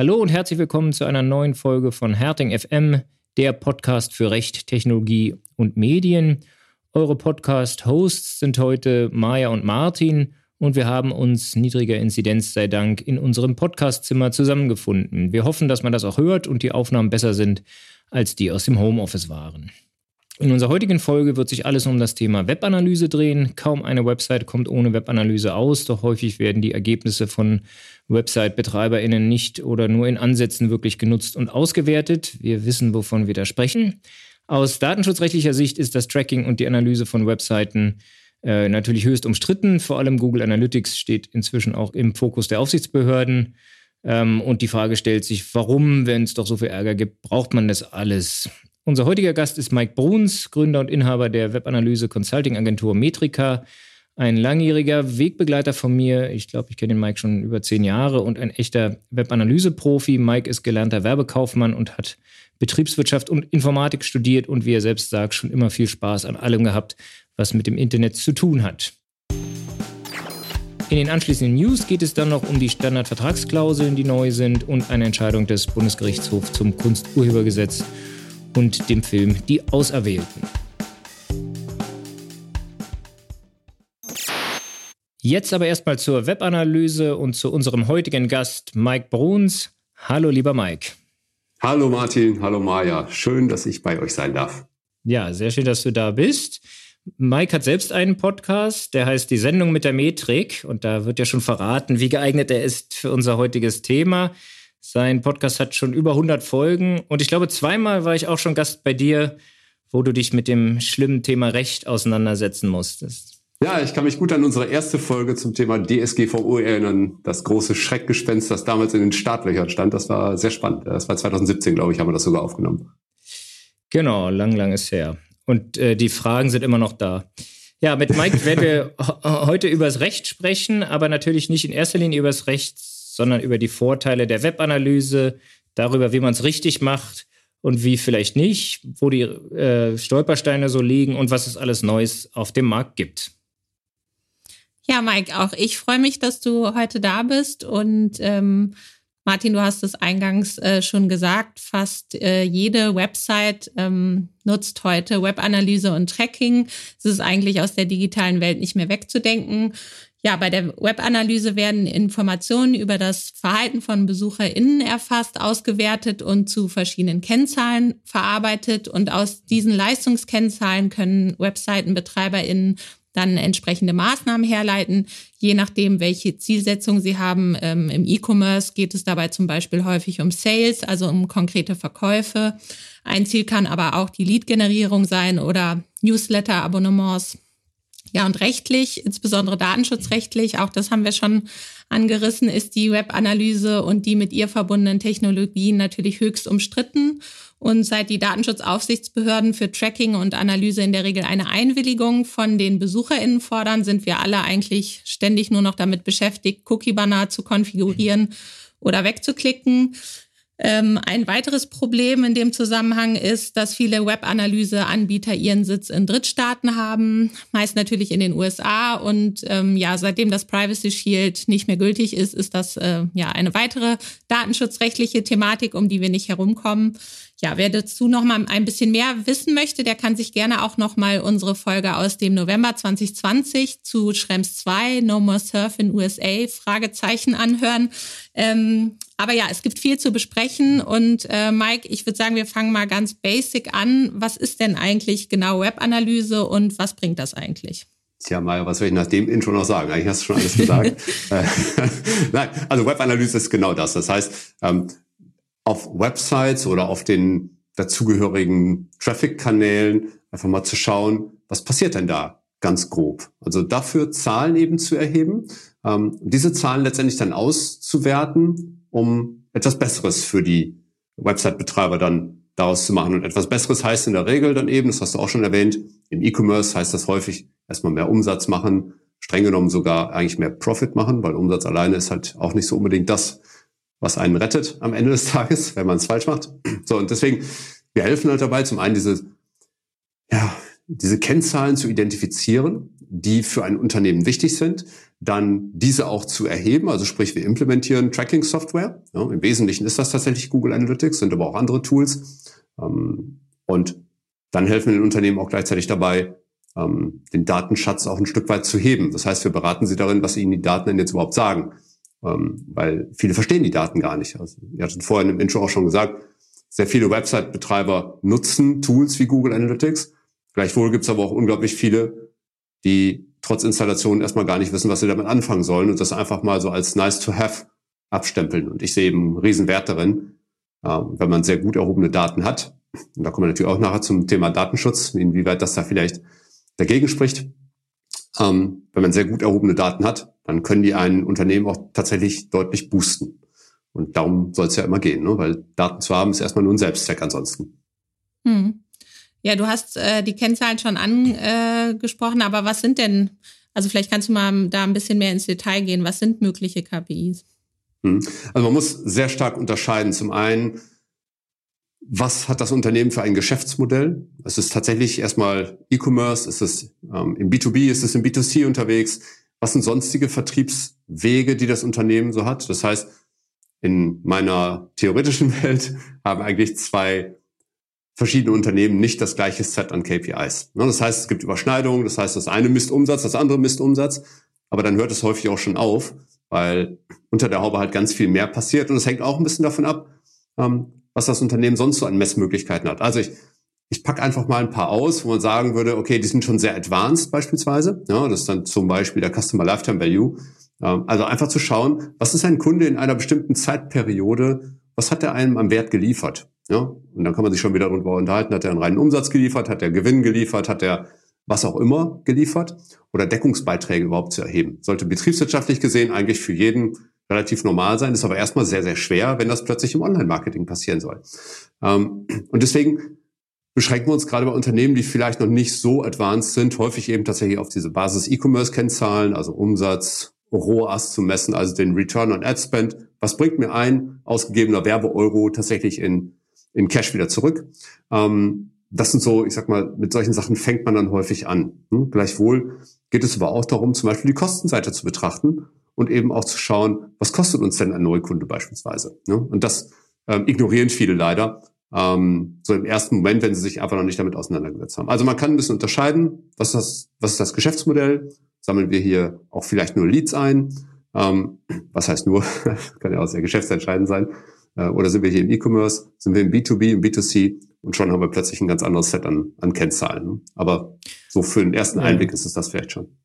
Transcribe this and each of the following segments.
Hallo und herzlich willkommen zu einer neuen Folge von Herting FM, der Podcast für Recht, Technologie und Medien. Eure Podcast-Hosts sind heute Maja und Martin und wir haben uns niedriger Inzidenz sei Dank in unserem Podcastzimmer zusammengefunden. Wir hoffen, dass man das auch hört und die Aufnahmen besser sind, als die aus dem Homeoffice waren. In unserer heutigen Folge wird sich alles um das Thema Webanalyse drehen. Kaum eine Website kommt ohne Webanalyse aus, doch häufig werden die Ergebnisse von Website-BetreiberInnen nicht oder nur in Ansätzen wirklich genutzt und ausgewertet. Wir wissen, wovon wir da sprechen. Aus datenschutzrechtlicher Sicht ist das Tracking und die Analyse von Webseiten äh, natürlich höchst umstritten. Vor allem Google Analytics steht inzwischen auch im Fokus der Aufsichtsbehörden. Ähm, und die Frage stellt sich, warum, wenn es doch so viel Ärger gibt, braucht man das alles? Unser heutiger Gast ist Mike Bruns, Gründer und Inhaber der Webanalyse Consulting Agentur Metrika. Ein langjähriger Wegbegleiter von mir. Ich glaube, ich kenne den Mike schon über zehn Jahre und ein echter Webanalyse-Profi. Mike ist gelernter Werbekaufmann und hat Betriebswirtschaft und Informatik studiert und wie er selbst sagt, schon immer viel Spaß an allem gehabt, was mit dem Internet zu tun hat. In den anschließenden News geht es dann noch um die Standardvertragsklauseln, die neu sind und eine Entscheidung des Bundesgerichtshofs zum Kunsturhebergesetz und dem Film Die Auserwählten. Jetzt aber erstmal zur Webanalyse und zu unserem heutigen Gast Mike Bruns. Hallo, lieber Mike. Hallo Martin, hallo Maja. Schön, dass ich bei euch sein darf. Ja, sehr schön, dass du da bist. Mike hat selbst einen Podcast, der heißt Die Sendung mit der Metrik. Und da wird ja schon verraten, wie geeignet er ist für unser heutiges Thema. Sein Podcast hat schon über 100 Folgen und ich glaube, zweimal war ich auch schon Gast bei dir, wo du dich mit dem schlimmen Thema Recht auseinandersetzen musstest. Ja, ich kann mich gut an unsere erste Folge zum Thema DSGVO erinnern. Das große Schreckgespenst, das damals in den Startlöchern stand. Das war sehr spannend. Das war 2017, glaube ich, haben wir das sogar aufgenommen. Genau, lang, lang ist her. Und äh, die Fragen sind immer noch da. Ja, mit Mike werden wir heute über das Recht sprechen, aber natürlich nicht in erster Linie über das Recht, sondern über die Vorteile der Webanalyse, darüber, wie man es richtig macht und wie vielleicht nicht, wo die äh, Stolpersteine so liegen und was es alles Neues auf dem Markt gibt. Ja, Mike, auch ich freue mich, dass du heute da bist und ähm, Martin, du hast es eingangs äh, schon gesagt, fast äh, jede Website ähm, nutzt heute Webanalyse und Tracking. Es ist eigentlich aus der digitalen Welt nicht mehr wegzudenken. Ja, bei der Webanalyse werden Informationen über das Verhalten von BesucherInnen erfasst, ausgewertet und zu verschiedenen Kennzahlen verarbeitet. Und aus diesen Leistungskennzahlen können WebseitenbetreiberInnen dann entsprechende Maßnahmen herleiten, je nachdem, welche Zielsetzung sie haben. Ähm, Im E-Commerce geht es dabei zum Beispiel häufig um Sales, also um konkrete Verkäufe. Ein Ziel kann aber auch die Lead-Generierung sein oder Newsletter-Abonnements. Ja, und rechtlich, insbesondere datenschutzrechtlich, auch das haben wir schon angerissen, ist die Webanalyse und die mit ihr verbundenen Technologien natürlich höchst umstritten. Und seit die Datenschutzaufsichtsbehörden für Tracking und Analyse in der Regel eine Einwilligung von den BesucherInnen fordern, sind wir alle eigentlich ständig nur noch damit beschäftigt, Cookie-Banner zu konfigurieren oder wegzuklicken. Ähm, ein weiteres Problem in dem Zusammenhang ist, dass viele Webanalyse-Anbieter ihren Sitz in Drittstaaten haben, meist natürlich in den USA. Und ähm, ja, seitdem das Privacy Shield nicht mehr gültig ist, ist das äh, ja eine weitere datenschutzrechtliche Thematik, um die wir nicht herumkommen. Ja, wer dazu noch mal ein bisschen mehr wissen möchte, der kann sich gerne auch noch mal unsere Folge aus dem November 2020 zu Schrems 2 No More Surf in USA Fragezeichen anhören. Ähm, aber ja, es gibt viel zu besprechen und äh, Mike, ich würde sagen, wir fangen mal ganz basic an. Was ist denn eigentlich genau Webanalyse und was bringt das eigentlich? Tja, Maja, was soll ich nach dem Intro noch sagen? Eigentlich hast du schon alles gesagt. Äh, Nein, also Webanalyse ist genau das. Das heißt, ähm, auf Websites oder auf den dazugehörigen Traffic-Kanälen einfach mal zu schauen, was passiert denn da ganz grob. Also dafür Zahlen eben zu erheben, ähm, diese Zahlen letztendlich dann auszuwerten, um etwas Besseres für die Website-Betreiber dann daraus zu machen. Und etwas Besseres heißt in der Regel dann eben, das hast du auch schon erwähnt, im E-Commerce heißt das häufig erstmal mehr Umsatz machen, streng genommen sogar eigentlich mehr Profit machen, weil Umsatz alleine ist halt auch nicht so unbedingt das, was einen rettet am Ende des Tages, wenn man es falsch macht. So, und deswegen, wir helfen halt dabei, zum einen diese, ja, diese Kennzahlen zu identifizieren, die für ein Unternehmen wichtig sind, dann diese auch zu erheben. Also sprich, wir implementieren Tracking-Software. Ja, Im Wesentlichen ist das tatsächlich Google Analytics, sind aber auch andere Tools. Ähm, und dann helfen wir den Unternehmen auch gleichzeitig dabei, ähm, den Datenschatz auch ein Stück weit zu heben. Das heißt, wir beraten sie darin, was ihnen die Daten denn jetzt überhaupt sagen. Ähm, weil viele verstehen die Daten gar nicht. Also, ihr hattet vorhin im Intro auch schon gesagt, sehr viele Website-Betreiber nutzen Tools wie Google Analytics. Gleichwohl gibt es aber auch unglaublich viele, die trotz Installation erstmal gar nicht wissen, was sie damit anfangen sollen und das einfach mal so als nice to have abstempeln. Und ich sehe eben einen Riesenwert darin, ähm, wenn man sehr gut erhobene Daten hat. Und da kommen wir natürlich auch nachher zum Thema Datenschutz, inwieweit das da vielleicht dagegen spricht. Ähm, wenn man sehr gut erhobene Daten hat, dann können die ein Unternehmen auch tatsächlich deutlich boosten. Und darum soll es ja immer gehen, ne? weil Daten zu haben ist erstmal nur ein Selbstzweck ansonsten. Hm. Ja, du hast äh, die Kennzahlen schon angesprochen, aber was sind denn, also vielleicht kannst du mal da ein bisschen mehr ins Detail gehen, was sind mögliche KPIs? Hm. Also man muss sehr stark unterscheiden. Zum einen, was hat das Unternehmen für ein Geschäftsmodell? Es ist tatsächlich erstmal E-Commerce, ist es ähm, im B2B, ist es im B2C unterwegs? Was sind sonstige Vertriebswege, die das Unternehmen so hat? Das heißt, in meiner theoretischen Welt haben eigentlich zwei verschiedene Unternehmen nicht das gleiche Set an KPIs. Ne, das heißt, es gibt Überschneidungen, das heißt, das eine misst Umsatz, das andere misst Umsatz, aber dann hört es häufig auch schon auf, weil unter der Haube halt ganz viel mehr passiert und es hängt auch ein bisschen davon ab, ähm, was das Unternehmen sonst so an Messmöglichkeiten hat. Also ich, ich packe einfach mal ein paar aus, wo man sagen würde, okay, die sind schon sehr advanced beispielsweise. Ja, das ist dann zum Beispiel der Customer Lifetime Value. Ähm, also einfach zu schauen, was ist ein Kunde in einer bestimmten Zeitperiode, was hat er einem am Wert geliefert? Ja, und dann kann man sich schon wieder darüber unterhalten, hat er einen reinen Umsatz geliefert, hat er Gewinn geliefert, hat er was auch immer geliefert oder Deckungsbeiträge überhaupt zu erheben. Sollte betriebswirtschaftlich gesehen eigentlich für jeden relativ normal sein, ist aber erstmal sehr, sehr schwer, wenn das plötzlich im Online-Marketing passieren soll. Ähm, und deswegen beschränken wir uns gerade bei Unternehmen, die vielleicht noch nicht so advanced sind, häufig eben tatsächlich auf diese Basis-E-Commerce-Kennzahlen, also Umsatz, ROAS zu messen, also den Return on Ad Spend. Was bringt mir ein ausgegebener Werbeeuro tatsächlich in, in Cash wieder zurück? Ähm, das sind so, ich sag mal, mit solchen Sachen fängt man dann häufig an. Hm? Gleichwohl geht es aber auch darum, zum Beispiel die Kostenseite zu betrachten und eben auch zu schauen, was kostet uns denn ein Neukunde beispielsweise. Ne? Und das ähm, ignorieren viele leider. Ähm, so im ersten Moment, wenn sie sich einfach noch nicht damit auseinandergesetzt haben. Also man kann ein bisschen unterscheiden, was ist das, was ist das Geschäftsmodell, sammeln wir hier auch vielleicht nur Leads ein. Ähm, was heißt nur? kann ja auch sehr geschäftsentscheidend sein. Äh, oder sind wir hier im E-Commerce? Sind wir im B2B, im B2C? Und schon haben wir plötzlich ein ganz anderes Set an, an Kennzahlen. Ne? Aber so für den ersten Einblick ist es das vielleicht schon.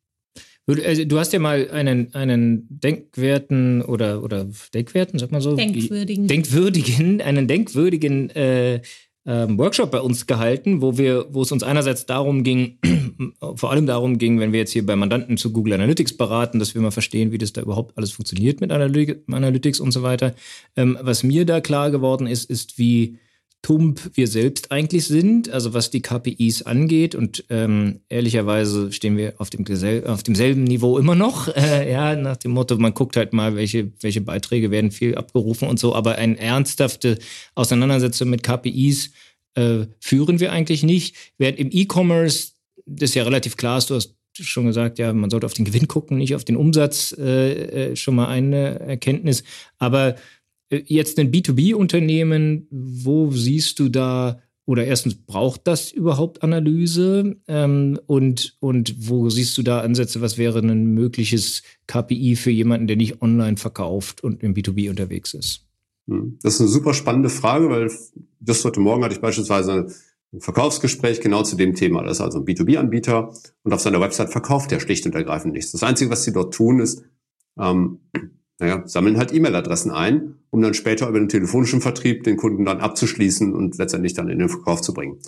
Also, du hast ja mal einen, einen Denkwerten oder, oder Denkwerten, sag mal so? Denkwürdigen. Denkwürdigen, einen denkwürdigen äh, ähm, Workshop bei uns gehalten, wo wir, wo es uns einerseits darum ging, vor allem darum ging, wenn wir jetzt hier bei Mandanten zu Google Analytics beraten, dass wir mal verstehen, wie das da überhaupt alles funktioniert mit Analytics und so weiter. Ähm, was mir da klar geworden ist, ist, wie tump wir selbst eigentlich sind, also was die KPIs angeht. Und ähm, ehrlicherweise stehen wir auf, dem, auf demselben Niveau immer noch. Äh, ja, nach dem Motto, man guckt halt mal, welche, welche Beiträge werden viel abgerufen und so. Aber eine ernsthafte Auseinandersetzung mit KPIs äh, führen wir eigentlich nicht. Während im E-Commerce, das ist ja relativ klar du hast schon gesagt, ja, man sollte auf den Gewinn gucken, nicht auf den Umsatz, äh, äh schon mal eine Erkenntnis. Aber jetzt ein B2B-Unternehmen, wo siehst du da, oder erstens, braucht das überhaupt Analyse? Ähm, und, und wo siehst du da Ansätze? Was wäre ein mögliches KPI für jemanden, der nicht online verkauft und im B2B unterwegs ist? Hm, das ist eine super spannende Frage, weil just heute Morgen hatte ich beispielsweise ein Verkaufsgespräch genau zu dem Thema. Das ist also ein B2B-Anbieter und auf seiner Website verkauft er schlicht und ergreifend nichts. Das Einzige, was sie dort tun, ist, ähm, naja, sammeln halt E-Mail-Adressen ein, um dann später über den telefonischen Vertrieb den Kunden dann abzuschließen und letztendlich dann in den Verkauf zu bringen.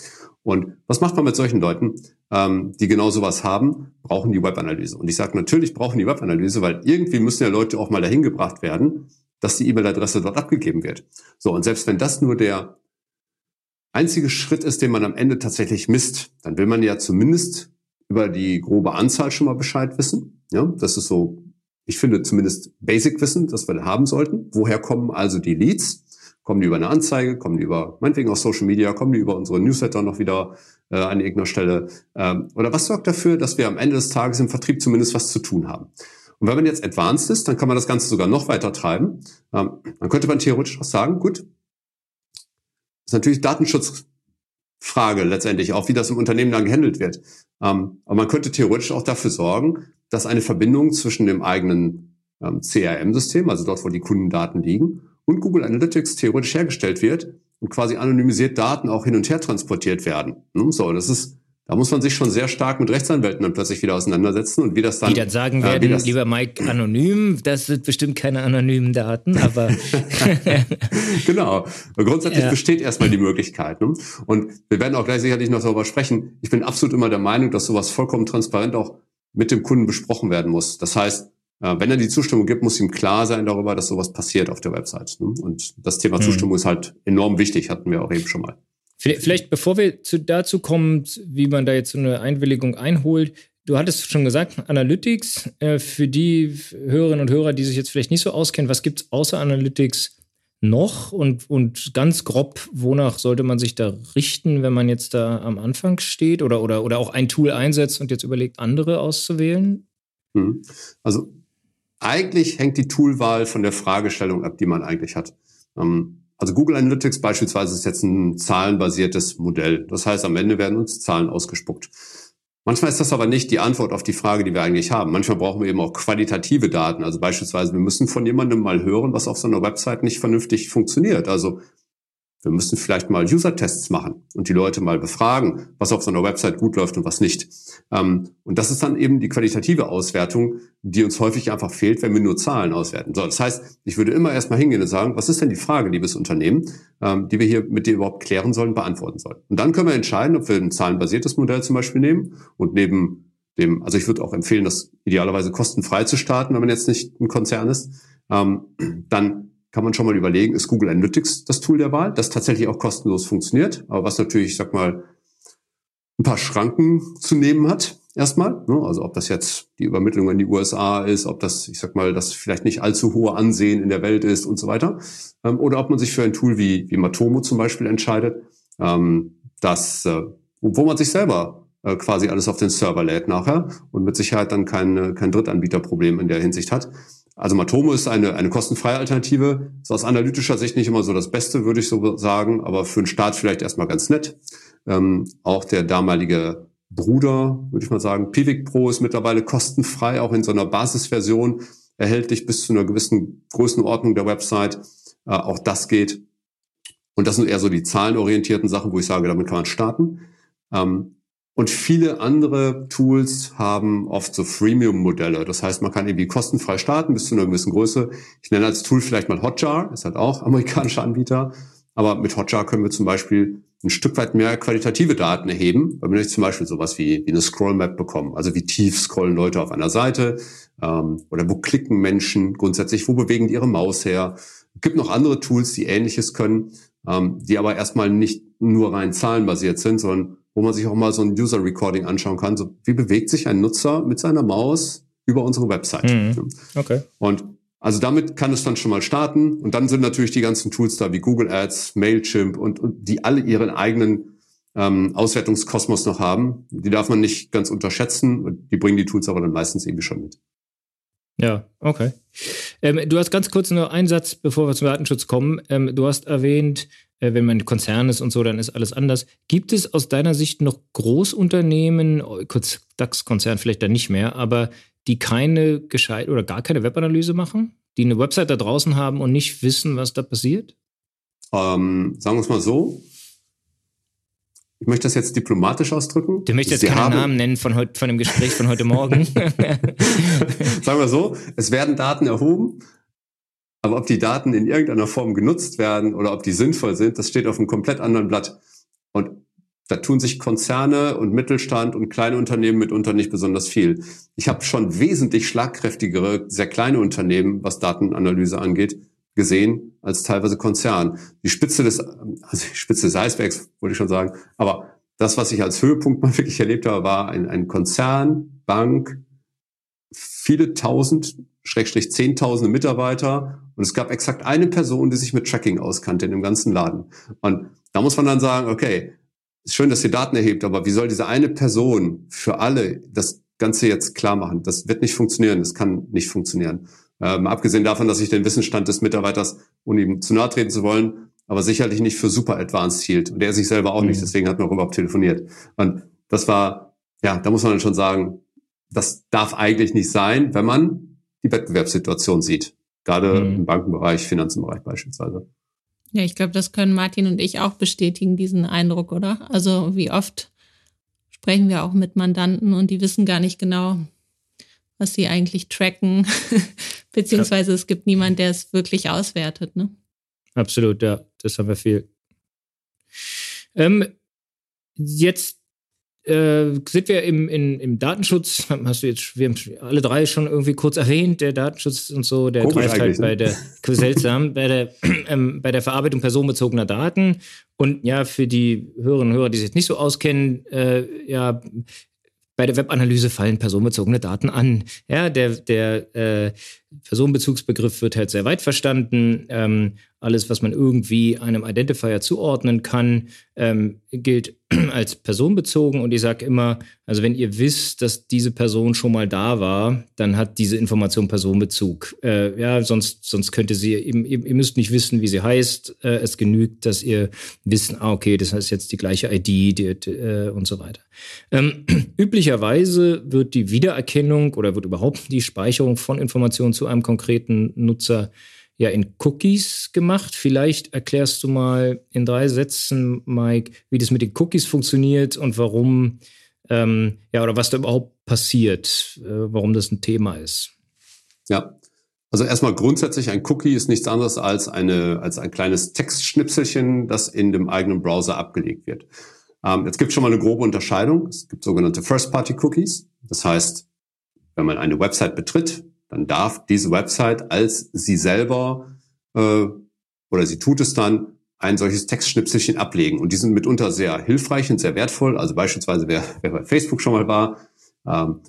Und was macht man mit solchen Leuten, ähm, die genau sowas haben, brauchen die Webanalyse. Und ich sage natürlich brauchen die Webanalyse, weil irgendwie müssen ja Leute auch mal dahin gebracht werden, dass die E-Mail-Adresse dort abgegeben wird. So, und selbst wenn das nur der einzige Schritt ist, den man am Ende tatsächlich misst, dann will man ja zumindest über die grobe Anzahl schon mal Bescheid wissen. Ja, das ist so ich finde zumindest Basic-Wissen, das wir haben sollten. Woher kommen also die Leads? Kommen die über eine Anzeige? Kommen die über, meinetwegen aus Social Media? Kommen die über unsere Newsletter noch wieder äh, an irgendeiner Stelle? Ähm, oder was sorgt dafür, dass wir am Ende des Tages im Vertrieb zumindest was zu tun haben? Und wenn man jetzt advanced ist, dann kann man das Ganze sogar noch weiter treiben. Ähm, dann könnte man theoretisch auch sagen, gut, ist natürlich Datenschutzfrage letztendlich, auch wie das im Unternehmen dann gehandelt wird. Ähm, aber man könnte theoretisch auch dafür sorgen, dass eine Verbindung zwischen dem eigenen ähm, CRM-System, also dort, wo die Kundendaten liegen, und Google Analytics theoretisch hergestellt wird und quasi anonymisiert Daten auch hin und her transportiert werden. Hm, so, das ist da muss man sich schon sehr stark mit Rechtsanwälten dann plötzlich wieder auseinandersetzen und wie das dann. Die dann sagen äh, werden, lieber Mike, anonym, das sind bestimmt keine anonymen Daten, aber. genau. Grundsätzlich ja. besteht erstmal die Möglichkeit. Ne? Und wir werden auch gleich sicherlich noch darüber sprechen. Ich bin absolut immer der Meinung, dass sowas vollkommen transparent auch mit dem Kunden besprochen werden muss. Das heißt, äh, wenn er die Zustimmung gibt, muss ihm klar sein darüber, dass sowas passiert auf der Website. Ne? Und das Thema hm. Zustimmung ist halt enorm wichtig, hatten wir auch eben schon mal. Vielleicht, bevor wir zu, dazu kommen, wie man da jetzt so eine Einwilligung einholt, du hattest schon gesagt, Analytics, äh, für die Hörerinnen und Hörer, die sich jetzt vielleicht nicht so auskennen, was gibt es außer Analytics noch und, und ganz grob, wonach sollte man sich da richten, wenn man jetzt da am Anfang steht oder, oder, oder auch ein Tool einsetzt und jetzt überlegt, andere auszuwählen? Mhm. Also eigentlich hängt die Toolwahl von der Fragestellung ab, die man eigentlich hat. Ähm, also Google Analytics beispielsweise ist jetzt ein zahlenbasiertes Modell. Das heißt, am Ende werden uns Zahlen ausgespuckt. Manchmal ist das aber nicht die Antwort auf die Frage, die wir eigentlich haben. Manchmal brauchen wir eben auch qualitative Daten. Also beispielsweise, wir müssen von jemandem mal hören, was auf so einer Website nicht vernünftig funktioniert. Also wir müssen vielleicht mal User-Tests machen und die Leute mal befragen, was auf so einer Website gut läuft und was nicht. Ähm, und das ist dann eben die qualitative Auswertung, die uns häufig einfach fehlt, wenn wir nur Zahlen auswerten. So, das heißt, ich würde immer erstmal hingehen und sagen, was ist denn die Frage, liebes Unternehmen, ähm, die wir hier mit dir überhaupt klären sollen, beantworten sollen. Und dann können wir entscheiden, ob wir ein zahlenbasiertes Modell zum Beispiel nehmen und neben dem, also ich würde auch empfehlen, das idealerweise kostenfrei zu starten, wenn man jetzt nicht ein Konzern ist, ähm, dann kann man schon mal überlegen, ist Google Analytics das Tool der Wahl, das tatsächlich auch kostenlos funktioniert, aber was natürlich, ich sag mal, ein paar Schranken zu nehmen hat, erstmal. Ne? Also ob das jetzt die Übermittlung in die USA ist, ob das, ich sag mal, das vielleicht nicht allzu hohe Ansehen in der Welt ist und so weiter. Ähm, oder ob man sich für ein Tool wie, wie Matomo zum Beispiel entscheidet, ähm, das, äh, wo man sich selber äh, quasi alles auf den Server lädt nachher und mit Sicherheit dann kein, kein Drittanbieterproblem in der Hinsicht hat. Also Matomo ist eine, eine kostenfreie Alternative. Ist aus analytischer Sicht nicht immer so das Beste, würde ich so sagen, aber für den Start vielleicht erstmal ganz nett. Ähm, auch der damalige Bruder, würde ich mal sagen, Pivik Pro ist mittlerweile kostenfrei, auch in so einer Basisversion erhältlich bis zu einer gewissen Größenordnung der Website. Äh, auch das geht. Und das sind eher so die zahlenorientierten Sachen, wo ich sage, damit kann man starten. Ähm, und viele andere Tools haben oft so Freemium-Modelle. Das heißt, man kann irgendwie kostenfrei starten bis zu einer gewissen Größe. Ich nenne als Tool vielleicht mal Hotjar, ist halt auch amerikanischer Anbieter. Aber mit Hotjar können wir zum Beispiel ein Stück weit mehr qualitative Daten erheben, weil wir nicht zum Beispiel sowas wie, wie eine Scroll-Map bekommen. Also wie tief scrollen Leute auf einer Seite ähm, oder wo klicken Menschen grundsätzlich, wo bewegen die ihre Maus her. Es gibt noch andere Tools, die ähnliches können, ähm, die aber erstmal nicht nur rein zahlenbasiert sind, sondern wo man sich auch mal so ein User Recording anschauen kann. So, wie bewegt sich ein Nutzer mit seiner Maus über unsere Website? Mhm. Okay. Und also damit kann es dann schon mal starten. Und dann sind natürlich die ganzen Tools da wie Google Ads, Mailchimp und, und die alle ihren eigenen ähm, Auswertungskosmos noch haben. Die darf man nicht ganz unterschätzen. Die bringen die Tools aber dann meistens irgendwie schon mit. Ja, okay. Ähm, du hast ganz kurz nur einen Satz, bevor wir zum Datenschutz kommen. Ähm, du hast erwähnt, äh, wenn man Konzern ist und so, dann ist alles anders. Gibt es aus deiner Sicht noch Großunternehmen, oh, kurz DAX-Konzern vielleicht dann nicht mehr, aber die keine gescheit oder gar keine Webanalyse machen? Die eine Website da draußen haben und nicht wissen, was da passiert? Ähm, sagen wir es mal so. Ich möchte das jetzt diplomatisch ausdrücken. Du möchtest jetzt keinen Namen nennen von, heute, von dem Gespräch von heute Morgen. sagen wir so, es werden Daten erhoben aber ob die Daten in irgendeiner Form genutzt werden oder ob die sinnvoll sind, das steht auf einem komplett anderen Blatt. Und da tun sich Konzerne und Mittelstand und kleine Unternehmen mitunter nicht besonders viel. Ich habe schon wesentlich schlagkräftigere, sehr kleine Unternehmen, was Datenanalyse angeht, gesehen als teilweise Konzern. Die Spitze des, also die Spitze des Eisbergs, wollte ich schon sagen. Aber das, was ich als Höhepunkt mal wirklich erlebt habe, war ein, ein Konzern, Bank, viele tausend Schrägstrich zehntausende Mitarbeiter und es gab exakt eine Person, die sich mit Tracking auskannte in dem ganzen Laden. Und da muss man dann sagen, okay, ist schön, dass ihr Daten erhebt, aber wie soll diese eine Person für alle das Ganze jetzt klar machen. Das wird nicht funktionieren, das kann nicht funktionieren. Ähm, abgesehen davon, dass ich den Wissensstand des Mitarbeiters, ohne ihm zu nahe treten zu wollen, aber sicherlich nicht für super advanced hielt. Und er sich selber auch mhm. nicht, deswegen hat man auch überhaupt telefoniert. Und das war, ja, da muss man dann schon sagen, das darf eigentlich nicht sein, wenn man die Wettbewerbssituation sieht. Gerade mhm. im Bankenbereich, Finanzenbereich beispielsweise. Ja, ich glaube, das können Martin und ich auch bestätigen, diesen Eindruck, oder? Also wie oft sprechen wir auch mit Mandanten und die wissen gar nicht genau, was sie eigentlich tracken, beziehungsweise es gibt niemand, der es wirklich auswertet. Ne? Absolut, ja, das haben wir viel. Ähm, jetzt äh, sind wir im, in, im Datenschutz, hast du jetzt, wir haben alle drei schon irgendwie kurz erwähnt, der Datenschutz und so, der Komisch greift halt ne? bei der, seltsam, bei der, ähm, bei der Verarbeitung personenbezogener Daten. Und ja, für die Hörerinnen und Hörer, die sich jetzt nicht so auskennen, äh, ja, bei der Webanalyse fallen personenbezogene Daten an. Ja, der, der äh, Personenbezugsbegriff wird halt sehr weit verstanden. Ähm, alles, was man irgendwie einem Identifier zuordnen kann, ähm, gilt als personenbezogen. Und ich sage immer, also wenn ihr wisst, dass diese Person schon mal da war, dann hat diese Information Personenbezug. Äh, ja, sonst, sonst könnte sie, ihr, ihr, müsst nicht wissen, wie sie heißt. Äh, es genügt, dass ihr wissen, ah, okay, das heißt jetzt die gleiche ID die, äh, und so weiter. Ähm, üblicherweise wird die Wiedererkennung oder wird überhaupt die Speicherung von Informationen zu einem konkreten Nutzer ja in Cookies gemacht. Vielleicht erklärst du mal in drei Sätzen, Mike, wie das mit den Cookies funktioniert und warum, ähm, ja, oder was da überhaupt passiert, äh, warum das ein Thema ist. Ja. Also erstmal grundsätzlich ein Cookie ist nichts anderes als eine als ein kleines Textschnipselchen, das in dem eigenen Browser abgelegt wird. Ähm, jetzt gibt schon mal eine grobe Unterscheidung. Es gibt sogenannte First-Party-Cookies. Das heißt, wenn man eine Website betritt, dann darf diese Website als sie selber äh, oder sie tut es dann ein solches Textschnipselchen ablegen. Und die sind mitunter sehr hilfreich und sehr wertvoll. Also beispielsweise, wer, wer bei Facebook schon mal war ähm,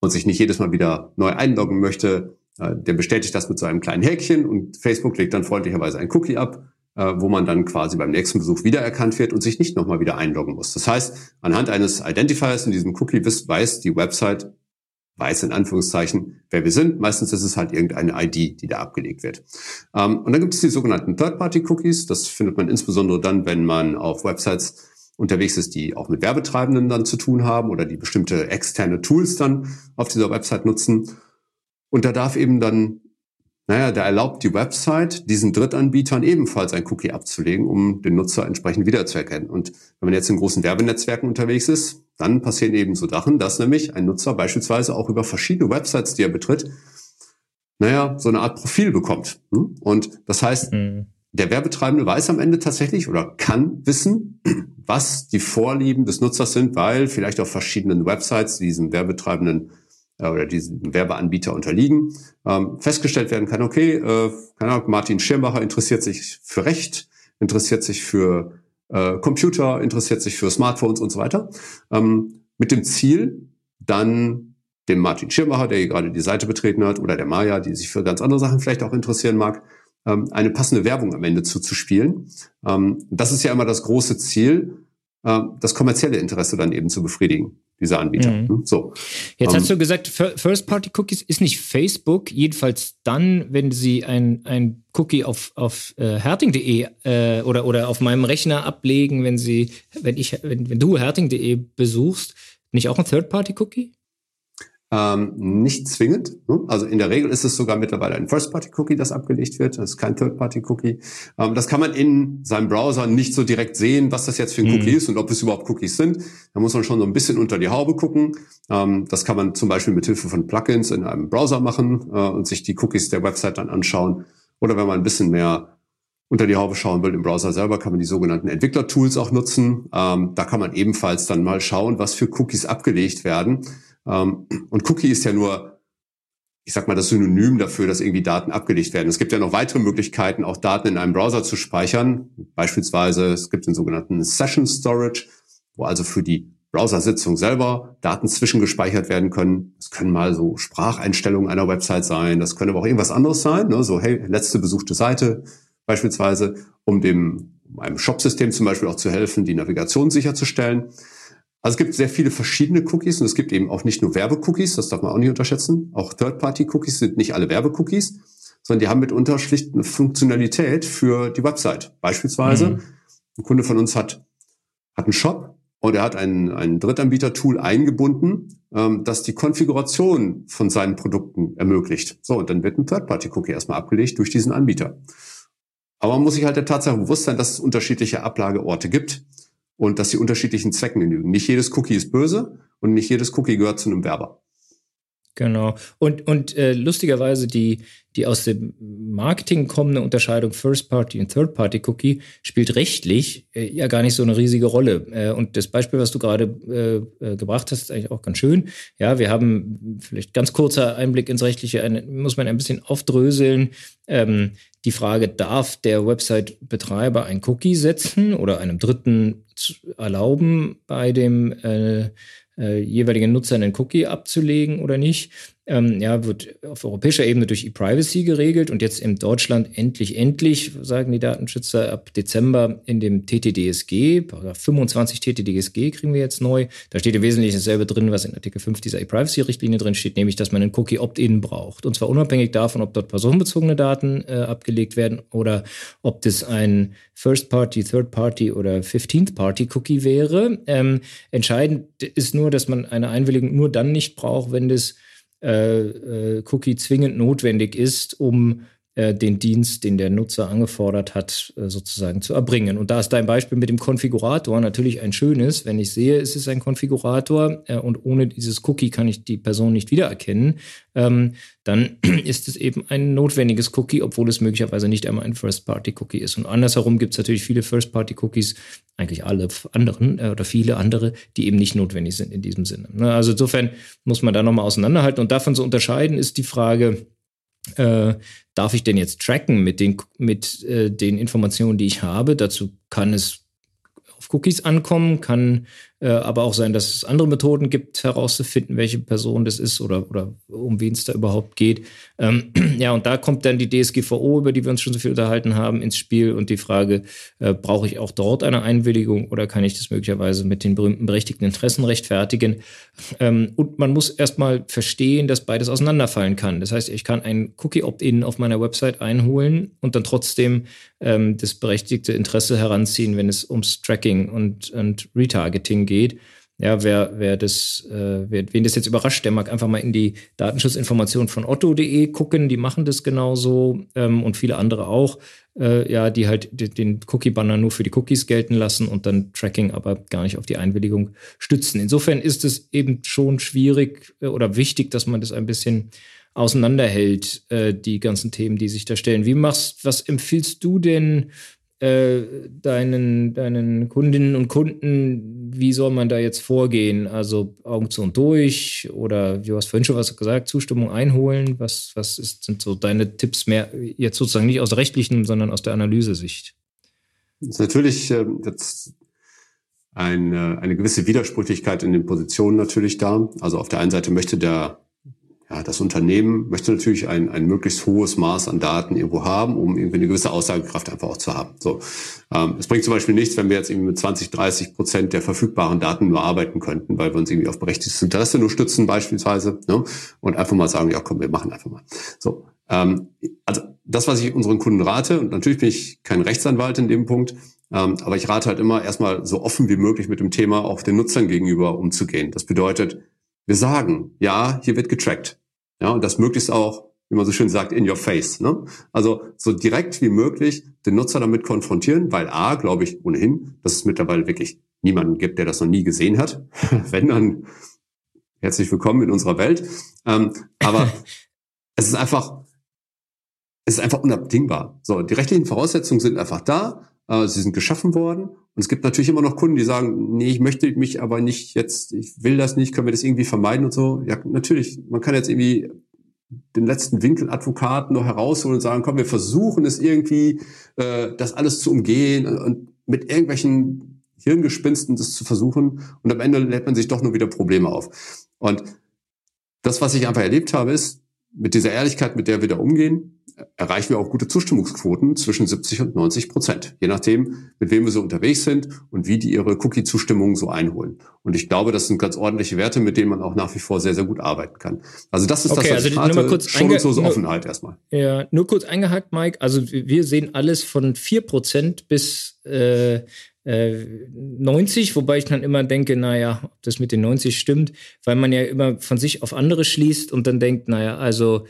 und sich nicht jedes Mal wieder neu einloggen möchte, äh, der bestätigt das mit so einem kleinen Häkchen und Facebook legt dann freundlicherweise ein Cookie ab, äh, wo man dann quasi beim nächsten Besuch wiedererkannt wird und sich nicht nochmal wieder einloggen muss. Das heißt, anhand eines Identifiers in diesem Cookie weiß die Website, weiß in Anführungszeichen, wer wir sind. Meistens ist es halt irgendeine ID, die da abgelegt wird. Ähm, und dann gibt es die sogenannten Third-Party-Cookies. Das findet man insbesondere dann, wenn man auf Websites unterwegs ist, die auch mit Werbetreibenden dann zu tun haben oder die bestimmte externe Tools dann auf dieser Website nutzen. Und da darf eben dann naja, der erlaubt die Website, diesen Drittanbietern ebenfalls ein Cookie abzulegen, um den Nutzer entsprechend wiederzuerkennen. Und wenn man jetzt in großen Werbenetzwerken unterwegs ist, dann passieren eben so Sachen, dass nämlich ein Nutzer beispielsweise auch über verschiedene Websites, die er betritt, naja, so eine Art Profil bekommt. Hm? Und das heißt, mhm. der Werbetreibende weiß am Ende tatsächlich oder kann wissen, was die Vorlieben des Nutzers sind, weil vielleicht auf verschiedenen Websites diesem Werbetreibenden äh, oder diesen Werbeanbieter unterliegen, ähm, festgestellt werden kann, okay, äh, keine Ahnung, Martin Schirmacher interessiert sich für Recht, interessiert sich für äh, Computer, interessiert sich für Smartphones und so weiter, ähm, mit dem Ziel, dann dem Martin Schirmacher, der hier gerade die Seite betreten hat, oder der Maya, die sich für ganz andere Sachen vielleicht auch interessieren mag, ähm, eine passende Werbung am Ende zuzuspielen. Ähm, das ist ja immer das große Ziel, äh, das kommerzielle Interesse dann eben zu befriedigen dieser Anbieter. Mhm. Ne? So. Jetzt hast ähm, du gesagt, First-Party-Cookies ist nicht Facebook, jedenfalls dann, wenn sie ein, ein Cookie auf, auf äh, herting.de äh, oder, oder auf meinem Rechner ablegen, wenn sie, wenn ich, wenn, wenn du herting.de besuchst, nicht auch ein Third-Party-Cookie? Ähm, nicht zwingend. Ne? Also in der Regel ist es sogar mittlerweile ein First-Party-Cookie, das abgelegt wird. Das ist kein Third-Party-Cookie. Ähm, das kann man in seinem Browser nicht so direkt sehen, was das jetzt für ein Cookie mhm. ist und ob es überhaupt Cookies sind. Da muss man schon so ein bisschen unter die Haube gucken. Ähm, das kann man zum Beispiel mit Hilfe von Plugins in einem Browser machen äh, und sich die Cookies der Website dann anschauen. Oder wenn man ein bisschen mehr unter die Haube schauen will im Browser selber, kann man die sogenannten Entwickler-Tools auch nutzen. Ähm, da kann man ebenfalls dann mal schauen, was für Cookies abgelegt werden. Ähm, und Cookie ist ja nur, ich sag mal, das Synonym dafür, dass irgendwie Daten abgelegt werden. Es gibt ja noch weitere Möglichkeiten, auch Daten in einem Browser zu speichern. Beispielsweise, es gibt den sogenannten Session Storage, wo also für die Browser-Sitzung selber Daten zwischengespeichert werden können. Das können mal so Spracheinstellungen einer Website sein. Das können aber auch irgendwas anderes sein. Ne? So, hey, letzte besuchte Seite beispielsweise, um dem einem Shop-System zum Beispiel auch zu helfen, die Navigation sicherzustellen. Also es gibt sehr viele verschiedene Cookies und es gibt eben auch nicht nur Werbecookies, das darf man auch nicht unterschätzen. Auch Third-Party-Cookies sind nicht alle Werbecookies, sondern die haben mitunter schlicht eine Funktionalität für die Website. Beispielsweise, mhm. ein Kunde von uns hat, hat einen Shop und er hat ein, ein Drittanbieter-Tool eingebunden, ähm, das die Konfiguration von seinen Produkten ermöglicht. So, und dann wird ein Third-Party-Cookie erstmal abgelegt durch diesen Anbieter. Aber man muss sich halt der Tatsache bewusst sein, dass es unterschiedliche Ablageorte gibt und dass sie unterschiedlichen Zwecken genügen. Nicht jedes Cookie ist böse und nicht jedes Cookie gehört zu einem Werber. Genau. Und, und äh, lustigerweise die, die aus dem Marketing kommende Unterscheidung First Party und Third Party Cookie spielt rechtlich äh, ja gar nicht so eine riesige Rolle. Äh, und das Beispiel, was du gerade äh, äh, gebracht hast, ist eigentlich auch ganz schön. Ja, wir haben vielleicht ganz kurzer Einblick ins Rechtliche, eine, muss man ein bisschen aufdröseln. Ähm, die Frage, darf der Website-Betreiber ein Cookie setzen oder einem Dritten erlauben, bei dem äh, äh, jeweiligen Nutzer einen Cookie abzulegen oder nicht ähm, ja, wird auf europäischer Ebene durch E-Privacy geregelt und jetzt in Deutschland endlich, endlich, sagen die Datenschützer, ab Dezember in dem TTDSG, Paragraph 25 TTDSG kriegen wir jetzt neu. Da steht im Wesentlichen dasselbe drin, was in Artikel 5 dieser E-Privacy-Richtlinie drin steht, nämlich, dass man einen Cookie Opt-in braucht. Und zwar unabhängig davon, ob dort personenbezogene Daten äh, abgelegt werden oder ob das ein First-Party, Third-Party oder 15th-Party-Cookie wäre. Ähm, entscheidend ist nur, dass man eine Einwilligung nur dann nicht braucht, wenn das äh, äh, Cookie zwingend notwendig ist, um den Dienst, den der Nutzer angefordert hat, äh, sozusagen zu erbringen. Und da ist dein Beispiel mit dem Konfigurator natürlich ein schönes. Wenn ich sehe, es ist ein Konfigurator äh, und ohne dieses Cookie kann ich die Person nicht wiedererkennen, ähm, dann ist es eben ein notwendiges Cookie, obwohl es möglicherweise nicht einmal ein First-Party-Cookie ist. Und andersherum gibt es natürlich viele First-Party-Cookies, eigentlich alle anderen äh, oder viele andere, die eben nicht notwendig sind in diesem Sinne. Ne? Also insofern muss man da nochmal auseinanderhalten. Und davon zu unterscheiden ist die Frage, äh, darf ich denn jetzt tracken mit den, mit, äh, den Informationen, die ich habe? Dazu kann es auf Cookies ankommen, kann äh, aber auch sein, dass es andere Methoden gibt, herauszufinden, welche Person das ist oder, oder um wen es da überhaupt geht. Ähm, ja, und da kommt dann die DSGVO, über die wir uns schon so viel unterhalten haben, ins Spiel und die Frage, äh, brauche ich auch dort eine Einwilligung oder kann ich das möglicherweise mit den berühmten berechtigten Interessen rechtfertigen? Ähm, und man muss erstmal verstehen, dass beides auseinanderfallen kann. Das heißt, ich kann ein Cookie-Opt-in auf meiner Website einholen und dann trotzdem ähm, das berechtigte Interesse heranziehen, wenn es ums Tracking und, und Retargeting geht. Ja, wer, wer das, äh, wer, wen das jetzt überrascht, der mag einfach mal in die Datenschutzinformationen von otto.de gucken, die machen das genauso ähm, und viele andere auch, äh, ja, die halt den Cookie-Banner nur für die Cookies gelten lassen und dann Tracking aber gar nicht auf die Einwilligung stützen. Insofern ist es eben schon schwierig äh, oder wichtig, dass man das ein bisschen auseinanderhält, äh, die ganzen Themen, die sich da stellen. Wie machst, was empfiehlst du denn äh, deinen, deinen Kundinnen und Kunden, wie soll man da jetzt vorgehen? Also Augen zu und durch oder du hast vorhin schon was gesagt, Zustimmung einholen. Was, was ist, sind so deine Tipps mehr jetzt sozusagen nicht aus der rechtlichen, sondern aus der Analysesicht? Das ist natürlich äh, jetzt eine, eine gewisse Widersprüchlichkeit in den Positionen natürlich da. Also auf der einen Seite möchte der ja, das Unternehmen möchte natürlich ein, ein möglichst hohes Maß an Daten irgendwo haben, um irgendwie eine gewisse Aussagekraft einfach auch zu haben. So, ähm, es bringt zum Beispiel nichts, wenn wir jetzt irgendwie mit 20, 30 Prozent der verfügbaren Daten nur arbeiten könnten, weil wir uns irgendwie auf berechtigtes Interesse nur stützen beispielsweise ne? und einfach mal sagen, ja komm, wir machen einfach mal. So, ähm, also das, was ich unseren Kunden rate, und natürlich bin ich kein Rechtsanwalt in dem Punkt, ähm, aber ich rate halt immer erstmal so offen wie möglich mit dem Thema auch den Nutzern gegenüber umzugehen. Das bedeutet, wir sagen, ja, hier wird getrackt. Ja, und das möglichst auch, wie man so schön sagt, in your face. Ne? Also so direkt wie möglich den Nutzer damit konfrontieren, weil A, glaube ich ohnehin, dass es mittlerweile wirklich niemanden gibt, der das noch nie gesehen hat. Wenn dann herzlich willkommen in unserer Welt. Ähm, aber es ist einfach, es ist einfach unabdingbar. So, die rechtlichen Voraussetzungen sind einfach da. Äh, sie sind geschaffen worden. Und es gibt natürlich immer noch Kunden, die sagen, nee, ich möchte mich aber nicht jetzt, ich will das nicht, können wir das irgendwie vermeiden und so. Ja, natürlich, man kann jetzt irgendwie den letzten Winkeladvokaten noch herausholen und sagen, komm, wir versuchen es irgendwie, äh, das alles zu umgehen und mit irgendwelchen Hirngespinsten das zu versuchen. Und am Ende lädt man sich doch nur wieder Probleme auf. Und das, was ich einfach erlebt habe, ist, mit dieser Ehrlichkeit, mit der wir da umgehen, erreichen wir auch gute Zustimmungsquoten zwischen 70 und 90 Prozent, je nachdem, mit wem wir so unterwegs sind und wie die ihre Cookie-Zustimmung so einholen. Und ich glaube, das sind ganz ordentliche Werte, mit denen man auch nach wie vor sehr, sehr gut arbeiten kann. Also das ist okay, das, was also ich rate, kurz schonungslose Offenheit erstmal. Ja, nur kurz eingehakt, Mike. Also wir sehen alles von 4 Prozent bis äh, 90, äh, wobei ich dann immer denke, naja, ob das mit den 90 stimmt, weil man ja immer von sich auf andere schließt und dann denkt, naja, also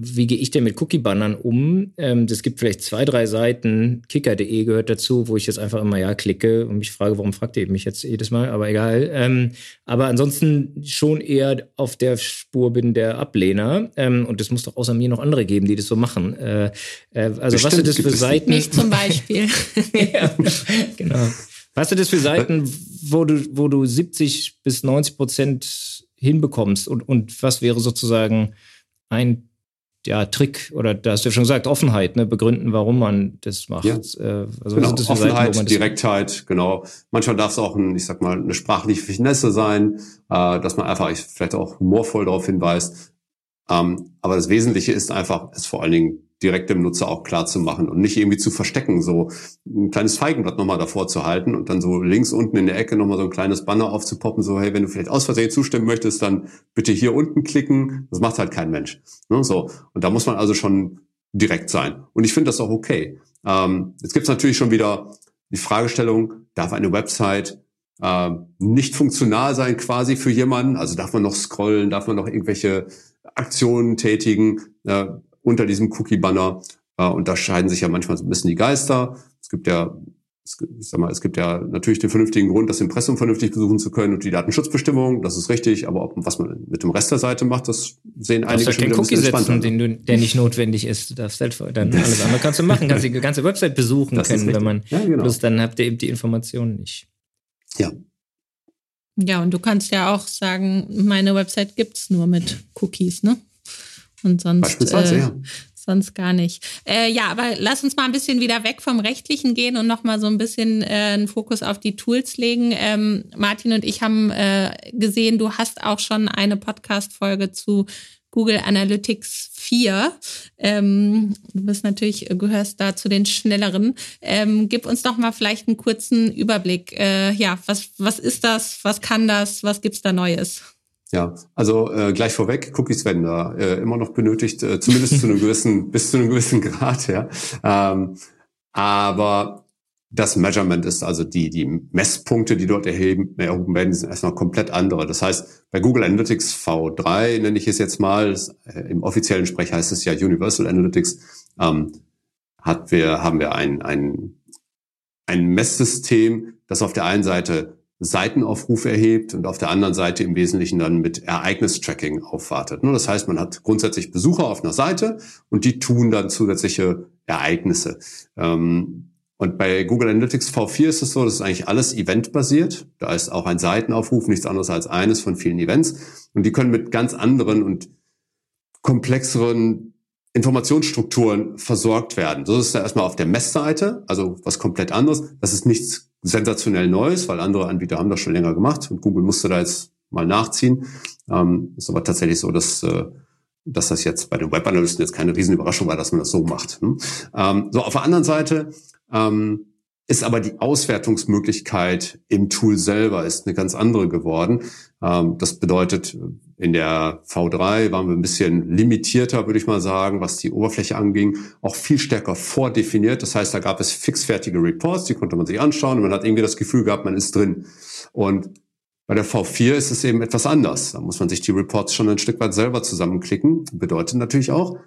wie gehe ich denn mit Cookie-Bannern um? Ähm, es gibt vielleicht zwei, drei Seiten, kicker.de gehört dazu, wo ich jetzt einfach immer ja klicke und mich frage, warum fragt ihr mich jetzt jedes Mal, aber egal. Ähm, aber ansonsten schon eher auf der Spur bin der Ablehner. Ähm, und es muss doch außer mir noch andere geben, die das so machen. Äh, äh, also Bestimmt was sind das für Seiten? Nicht zum Beispiel. ja, genau. Was sind das für Seiten, wo du, wo du 70 bis 90 Prozent hinbekommst? Und, und was wäre sozusagen ein ja, Trick oder da hast du ja schon gesagt, Offenheit, ne, begründen, warum man das macht. Ja. Äh, also genau, Offenheit, Seiten, Direktheit, genau. Manchmal darf es auch, ein, ich sag mal, eine sprachliche Finesse sein, äh, dass man einfach vielleicht auch humorvoll darauf hinweist. Ähm, aber das Wesentliche ist einfach, es vor allen Dingen direkt dem Nutzer auch klar zu machen und nicht irgendwie zu verstecken, so ein kleines Feigenblatt nochmal davor zu halten und dann so links unten in der Ecke nochmal so ein kleines Banner aufzupoppen, so hey, wenn du vielleicht aus Versehen zustimmen möchtest, dann bitte hier unten klicken. Das macht halt kein Mensch. Ne, so Und da muss man also schon direkt sein. Und ich finde das auch okay. Ähm, jetzt gibt es natürlich schon wieder die Fragestellung, darf eine Website äh, nicht funktional sein quasi für jemanden? Also darf man noch scrollen, darf man noch irgendwelche Aktionen tätigen? Äh, unter diesem Cookie-Banner äh, unterscheiden sich ja manchmal so ein bisschen die Geister. Es gibt ja, ich sag mal, es gibt ja natürlich den vernünftigen Grund, das Impressum vernünftig besuchen zu können und die Datenschutzbestimmung, das ist richtig, aber ob, was man mit dem Rest der Seite macht, das sehen einige halt schon wieder Cookie setzen, den du, der nicht notwendig ist. Du darfst halt dann alles andere kannst du machen, kannst die ganze Website besuchen das können, wenn man, ja, genau. bloß dann habt ihr eben die Informationen nicht. Ja. Ja, und du kannst ja auch sagen, meine Website gibt's nur mit Cookies, ne? Und sonst, äh, ja. sonst gar nicht. Äh, ja, aber lass uns mal ein bisschen wieder weg vom Rechtlichen gehen und nochmal so ein bisschen äh, einen Fokus auf die Tools legen. Ähm, Martin und ich haben äh, gesehen, du hast auch schon eine Podcast-Folge zu Google Analytics 4. Ähm, du bist natürlich, gehörst da zu den schnelleren. Ähm, gib uns doch mal vielleicht einen kurzen Überblick. Äh, ja, was, was ist das? Was kann das? Was gibt's da Neues? Ja, also äh, gleich vorweg, Cookies werden da äh, immer noch benötigt, äh, zumindest zu einem gewissen, bis zu einem gewissen Grad, ja. Ähm, aber das Measurement ist also die, die Messpunkte, die dort erheben, erhoben werden, sind erstmal komplett andere. Das heißt, bei Google Analytics V3 nenne ich es jetzt mal, das, äh, im offiziellen Sprech heißt es ja Universal Analytics, ähm, hat wir, haben wir ein, ein, ein Messsystem, das auf der einen Seite Seitenaufruf erhebt und auf der anderen Seite im Wesentlichen dann mit Ereignistracking aufwartet. Das heißt, man hat grundsätzlich Besucher auf einer Seite und die tun dann zusätzliche Ereignisse. Ähm, und bei Google Analytics V4 ist es so, das ist eigentlich alles eventbasiert. Da ist auch ein Seitenaufruf nichts anderes als eines von vielen Events. Und die können mit ganz anderen und komplexeren Informationsstrukturen versorgt werden. So ist es ja erstmal auf der Messseite, also was komplett anderes. Das ist nichts sensationell Neues, weil andere Anbieter haben das schon länger gemacht und Google musste da jetzt mal nachziehen. Ähm, ist aber tatsächlich so, dass, äh, dass das jetzt bei den Webanalysten jetzt keine Riesenüberraschung war, dass man das so macht. Ne? Ähm, so, auf der anderen Seite ähm, ist aber die Auswertungsmöglichkeit im Tool selber ist eine ganz andere geworden. Ähm, das bedeutet, in der V3 waren wir ein bisschen limitierter, würde ich mal sagen, was die Oberfläche anging, auch viel stärker vordefiniert. Das heißt, da gab es fixfertige Reports, die konnte man sich anschauen und man hat irgendwie das Gefühl gehabt, man ist drin. Und bei der V4 ist es eben etwas anders. Da muss man sich die Reports schon ein Stück weit selber zusammenklicken. Bedeutet natürlich auch,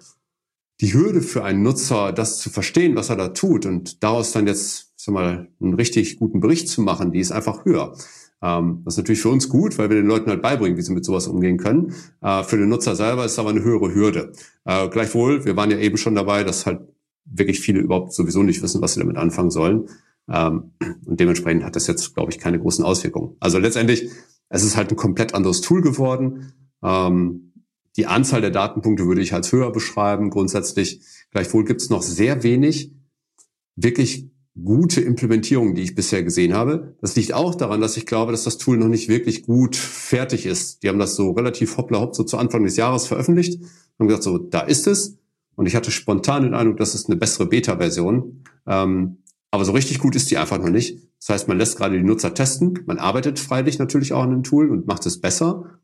die Hürde für einen Nutzer, das zu verstehen, was er da tut und daraus dann jetzt, sag mal, einen richtig guten Bericht zu machen, die ist einfach höher. Ähm, das ist natürlich für uns gut, weil wir den Leuten halt beibringen, wie sie mit sowas umgehen können. Äh, für den Nutzer selber ist aber eine höhere Hürde. Äh, gleichwohl, wir waren ja eben schon dabei, dass halt wirklich viele überhaupt sowieso nicht wissen, was sie damit anfangen sollen. Ähm, und dementsprechend hat das jetzt, glaube ich, keine großen Auswirkungen. Also letztendlich, es ist halt ein komplett anderes Tool geworden. Ähm, die Anzahl der Datenpunkte würde ich als höher beschreiben, grundsätzlich. Gleichwohl gibt es noch sehr wenig wirklich gute Implementierung, die ich bisher gesehen habe. Das liegt auch daran, dass ich glaube, dass das Tool noch nicht wirklich gut fertig ist. Die haben das so relativ hoppla hopp so zu Anfang des Jahres veröffentlicht und gesagt, so, da ist es. Und ich hatte spontan den Eindruck, das ist eine bessere Beta-Version. Ähm, aber so richtig gut ist die einfach noch nicht. Das heißt, man lässt gerade die Nutzer testen. Man arbeitet freilich natürlich auch an dem Tool und macht es besser.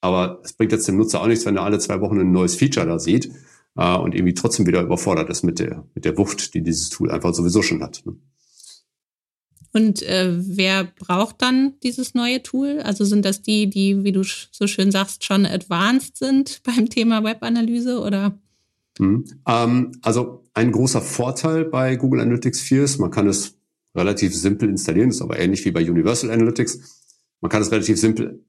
Aber es bringt jetzt dem Nutzer auch nichts, wenn er alle zwei Wochen ein neues Feature da sieht äh, und irgendwie trotzdem wieder überfordert ist mit der, mit der Wucht, die dieses Tool einfach sowieso schon hat. Ne? Und äh, wer braucht dann dieses neue Tool? Also sind das die, die, wie du so schön sagst, schon advanced sind beim Thema Webanalyse oder? Mhm. Ähm, also ein großer Vorteil bei Google Analytics 4 ist, man kann es relativ simpel installieren, ist aber ähnlich wie bei Universal Analytics. Man kann es relativ simpel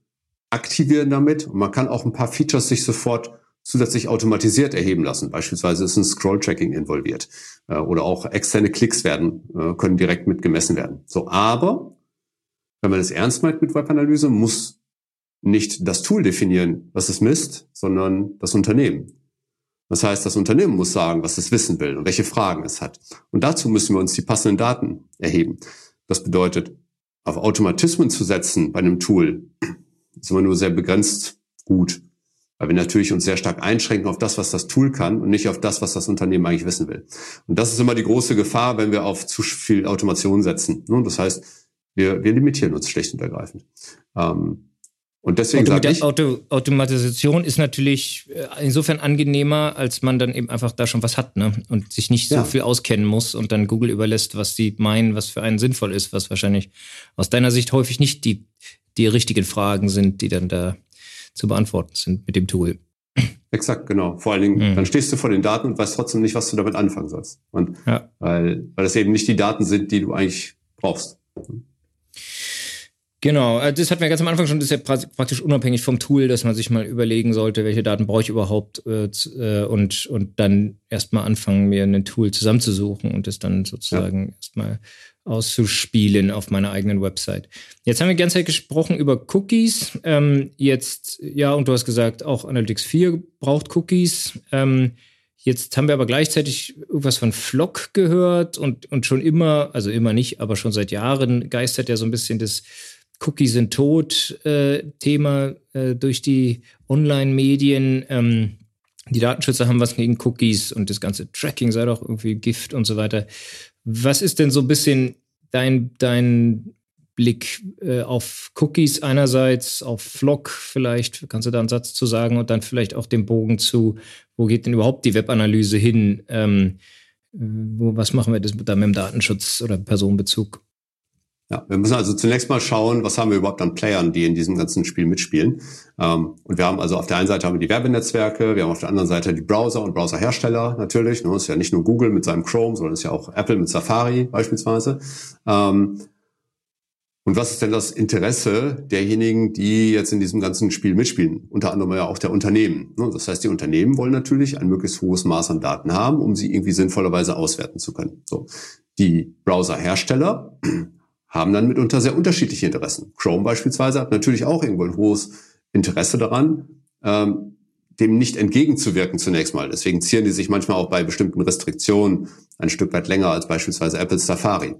aktivieren damit und man kann auch ein paar Features sich sofort zusätzlich automatisiert erheben lassen. Beispielsweise ist ein Scroll-Tracking involviert äh, oder auch externe Klicks werden äh, können direkt mit gemessen werden. So, aber wenn man es ernst meint mit Webanalyse, muss nicht das Tool definieren, was es misst, sondern das Unternehmen. Das heißt, das Unternehmen muss sagen, was es wissen will und welche Fragen es hat. Und dazu müssen wir uns die passenden Daten erheben. Das bedeutet, auf Automatismen zu setzen bei einem Tool, ist immer nur sehr begrenzt gut weil wir natürlich uns sehr stark einschränken auf das, was das Tool kann und nicht auf das, was das Unternehmen eigentlich wissen will. Und das ist immer die große Gefahr, wenn wir auf zu viel Automation setzen. Das heißt, wir, wir limitieren uns schlicht und ergreifend. Ähm, und deswegen sage ich, Auto, Automatisation ist natürlich äh, insofern angenehmer, als man dann eben einfach da schon was hat ne? und sich nicht so ja. viel auskennen muss und dann Google überlässt, was sie meinen, was für einen sinnvoll ist, was wahrscheinlich aus deiner Sicht häufig nicht die, die richtigen Fragen sind, die dann da zu beantworten sind mit dem Tool. Exakt, genau. Vor allen Dingen, mhm. dann stehst du vor den Daten und weißt trotzdem nicht, was du damit anfangen sollst. Und ja. weil, weil das eben nicht die Daten sind, die du eigentlich brauchst. Genau, äh, das hatten wir ganz am Anfang schon, das ist ja praktisch unabhängig vom Tool, dass man sich mal überlegen sollte, welche Daten brauche ich überhaupt äh, äh und, und dann erstmal anfangen, mir ein Tool zusammenzusuchen und das dann sozusagen ja. erstmal auszuspielen auf meiner eigenen Website. Jetzt haben wir die ganze Zeit gesprochen über Cookies. Ähm, jetzt, ja, und du hast gesagt, auch Analytics 4 braucht Cookies. Ähm, jetzt haben wir aber gleichzeitig irgendwas von Flock gehört und, und schon immer, also immer nicht, aber schon seit Jahren geistert ja so ein bisschen das Cookies sind tot äh, Thema äh, durch die Online-Medien. Ähm, die Datenschützer haben was gegen Cookies und das ganze Tracking sei doch irgendwie Gift und so weiter. Was ist denn so ein bisschen dein, dein Blick äh, auf Cookies einerseits, auf Flock vielleicht, kannst du da einen Satz zu sagen und dann vielleicht auch den Bogen zu, wo geht denn überhaupt die Webanalyse hin? Ähm, wo, was machen wir das da mit dem Datenschutz oder Personenbezug? Ja, wir müssen also zunächst mal schauen, was haben wir überhaupt an Playern, die in diesem ganzen Spiel mitspielen. Ähm, und wir haben also auf der einen Seite haben wir die Werbenetzwerke, wir haben auf der anderen Seite die Browser und Browserhersteller natürlich. Das ist ja nicht nur Google mit seinem Chrome, sondern ist ja auch Apple mit Safari beispielsweise. Ähm, und was ist denn das Interesse derjenigen, die jetzt in diesem ganzen Spiel mitspielen? Unter anderem ja auch der Unternehmen. Ne? Das heißt, die Unternehmen wollen natürlich ein möglichst hohes Maß an Daten haben, um sie irgendwie sinnvollerweise auswerten zu können. So. Die Browserhersteller haben dann mitunter sehr unterschiedliche Interessen. Chrome beispielsweise hat natürlich auch irgendwo ein hohes Interesse daran, ähm, dem nicht entgegenzuwirken zunächst mal. Deswegen zieren die sich manchmal auch bei bestimmten Restriktionen ein Stück weit länger als beispielsweise Apple Safari.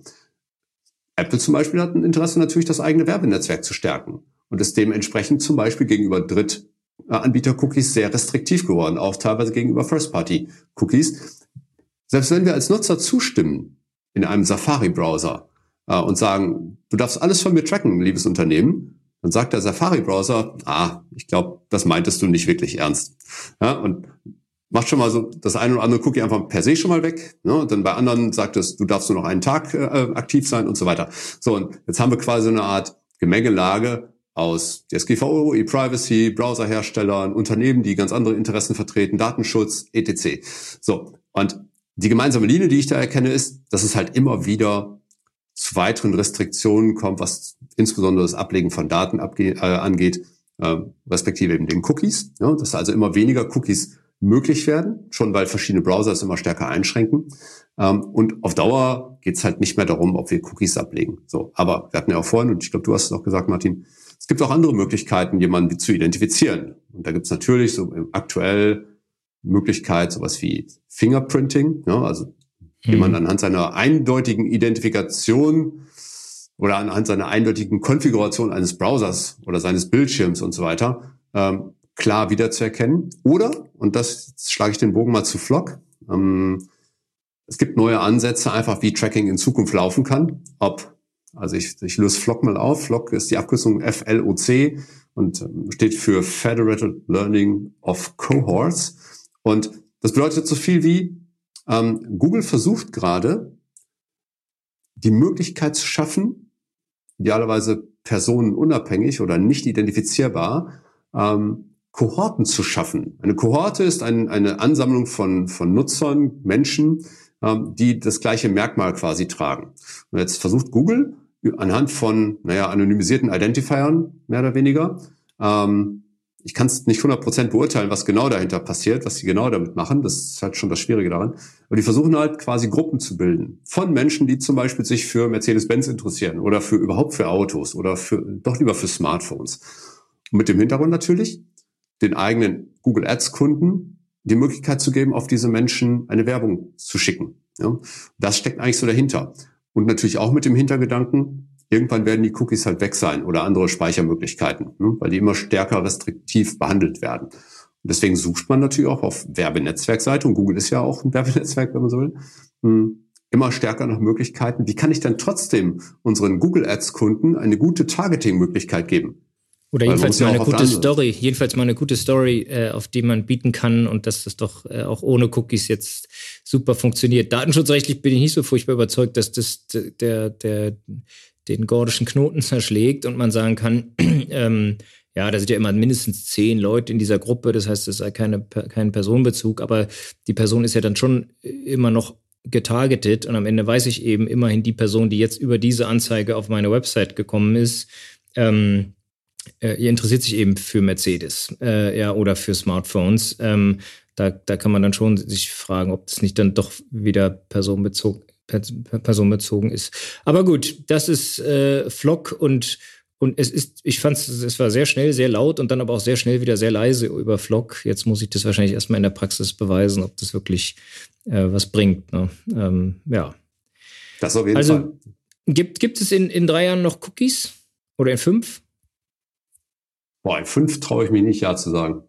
Apple zum Beispiel hat ein Interesse natürlich, das eigene Werbenetzwerk zu stärken und ist dementsprechend zum Beispiel gegenüber Drittanbieter-Cookies sehr restriktiv geworden, auch teilweise gegenüber First-Party-Cookies. Selbst wenn wir als Nutzer zustimmen in einem Safari-Browser, äh, und sagen, du darfst alles von mir tracken, liebes Unternehmen, dann sagt der Safari-Browser, ah, ich glaube, das meintest du nicht wirklich ernst. Ja, und macht schon mal so das eine oder andere Cookie einfach per se schon mal weg. Ne? Und dann bei anderen sagt es, du darfst nur noch einen Tag äh, aktiv sein und so weiter. So, und jetzt haben wir quasi eine Art Gemengelage aus DSGVO, E-Privacy, Browserherstellern, Unternehmen, die ganz andere Interessen vertreten, Datenschutz, etc. So, und die gemeinsame Linie, die ich da erkenne, ist, dass es halt immer wieder zu weiteren Restriktionen kommt, was insbesondere das Ablegen von Daten äh, angeht, äh, respektive eben den Cookies. Ja, dass also immer weniger Cookies möglich werden, schon weil verschiedene Browser es immer stärker einschränken. Ähm, und auf Dauer geht es halt nicht mehr darum, ob wir Cookies ablegen. So, aber wir hatten ja auch vorhin, und ich glaube, du hast es auch gesagt, Martin, es gibt auch andere Möglichkeiten, jemanden zu identifizieren. Und da gibt es natürlich so aktuell Möglichkeit, sowas wie Fingerprinting, ja, also mhm. den man anhand seiner eindeutigen Identifikation oder anhand seiner eindeutigen Konfiguration eines Browsers oder seines Bildschirms und so weiter ähm, klar wiederzuerkennen. Oder, und das schlage ich den Bogen mal zu Flock, ähm, es gibt neue Ansätze, einfach wie Tracking in Zukunft laufen kann. Ob, also ich, ich löse Flock mal auf. Flock ist die Abkürzung FLOC und ähm, steht für Federated Learning of Cohorts. Und das bedeutet so viel wie, ähm, Google versucht gerade, die Möglichkeit zu schaffen, idealerweise personenunabhängig oder nicht identifizierbar, ähm, Kohorten zu schaffen. Eine Kohorte ist ein, eine Ansammlung von, von Nutzern, Menschen, ähm, die das gleiche Merkmal quasi tragen. Und jetzt versucht Google anhand von, naja, anonymisierten Identifiern, mehr oder weniger, ähm, ich kann es nicht 100% beurteilen, was genau dahinter passiert, was sie genau damit machen. Das ist halt schon das Schwierige daran. Aber die versuchen halt quasi Gruppen zu bilden von Menschen, die zum Beispiel sich für Mercedes-Benz interessieren oder für überhaupt für Autos oder für, doch lieber für Smartphones. Und mit dem Hintergrund natürlich, den eigenen Google Ads Kunden die Möglichkeit zu geben, auf diese Menschen eine Werbung zu schicken. Ja, das steckt eigentlich so dahinter. Und natürlich auch mit dem Hintergedanken, irgendwann werden die Cookies halt weg sein oder andere Speichermöglichkeiten, ne, weil die immer stärker restriktiv behandelt werden. Und deswegen sucht man natürlich auch auf Werbenetzwerkseite, und Google ist ja auch ein Werbenetzwerk, wenn man so will, hm, immer stärker nach Möglichkeiten. Wie kann ich denn trotzdem unseren Google Ads Kunden eine gute Targeting-Möglichkeit geben? Oder jedenfalls mal eine gute Story, jedenfalls mal eine gute Story, äh, auf die man bieten kann und dass das doch äh, auch ohne Cookies jetzt super funktioniert. Datenschutzrechtlich bin ich nicht so furchtbar überzeugt, dass das der, der, den gordischen Knoten zerschlägt und man sagen kann, ähm, ja, da sind ja immer mindestens zehn Leute in dieser Gruppe, das heißt, es ist keine, kein Personenbezug, aber die Person ist ja dann schon immer noch getargetet. Und am Ende weiß ich eben immerhin die Person, die jetzt über diese Anzeige auf meine Website gekommen ist, ähm, äh, ihr interessiert sich eben für Mercedes äh, ja, oder für Smartphones. Ähm, da, da kann man dann schon sich fragen, ob das nicht dann doch wieder personenbezogen, personenbezogen ist. Aber gut, das ist äh, Flock und und es ist, ich fand es, es war sehr schnell, sehr laut und dann aber auch sehr schnell wieder sehr leise über Flock. Jetzt muss ich das wahrscheinlich erstmal in der Praxis beweisen, ob das wirklich äh, was bringt. Ne? Ähm, ja. Das auf jeden also, Fall. Gibt, gibt es in, in drei Jahren noch Cookies? Oder in fünf? Boah, in fünf traue ich mich nicht ja zu sagen.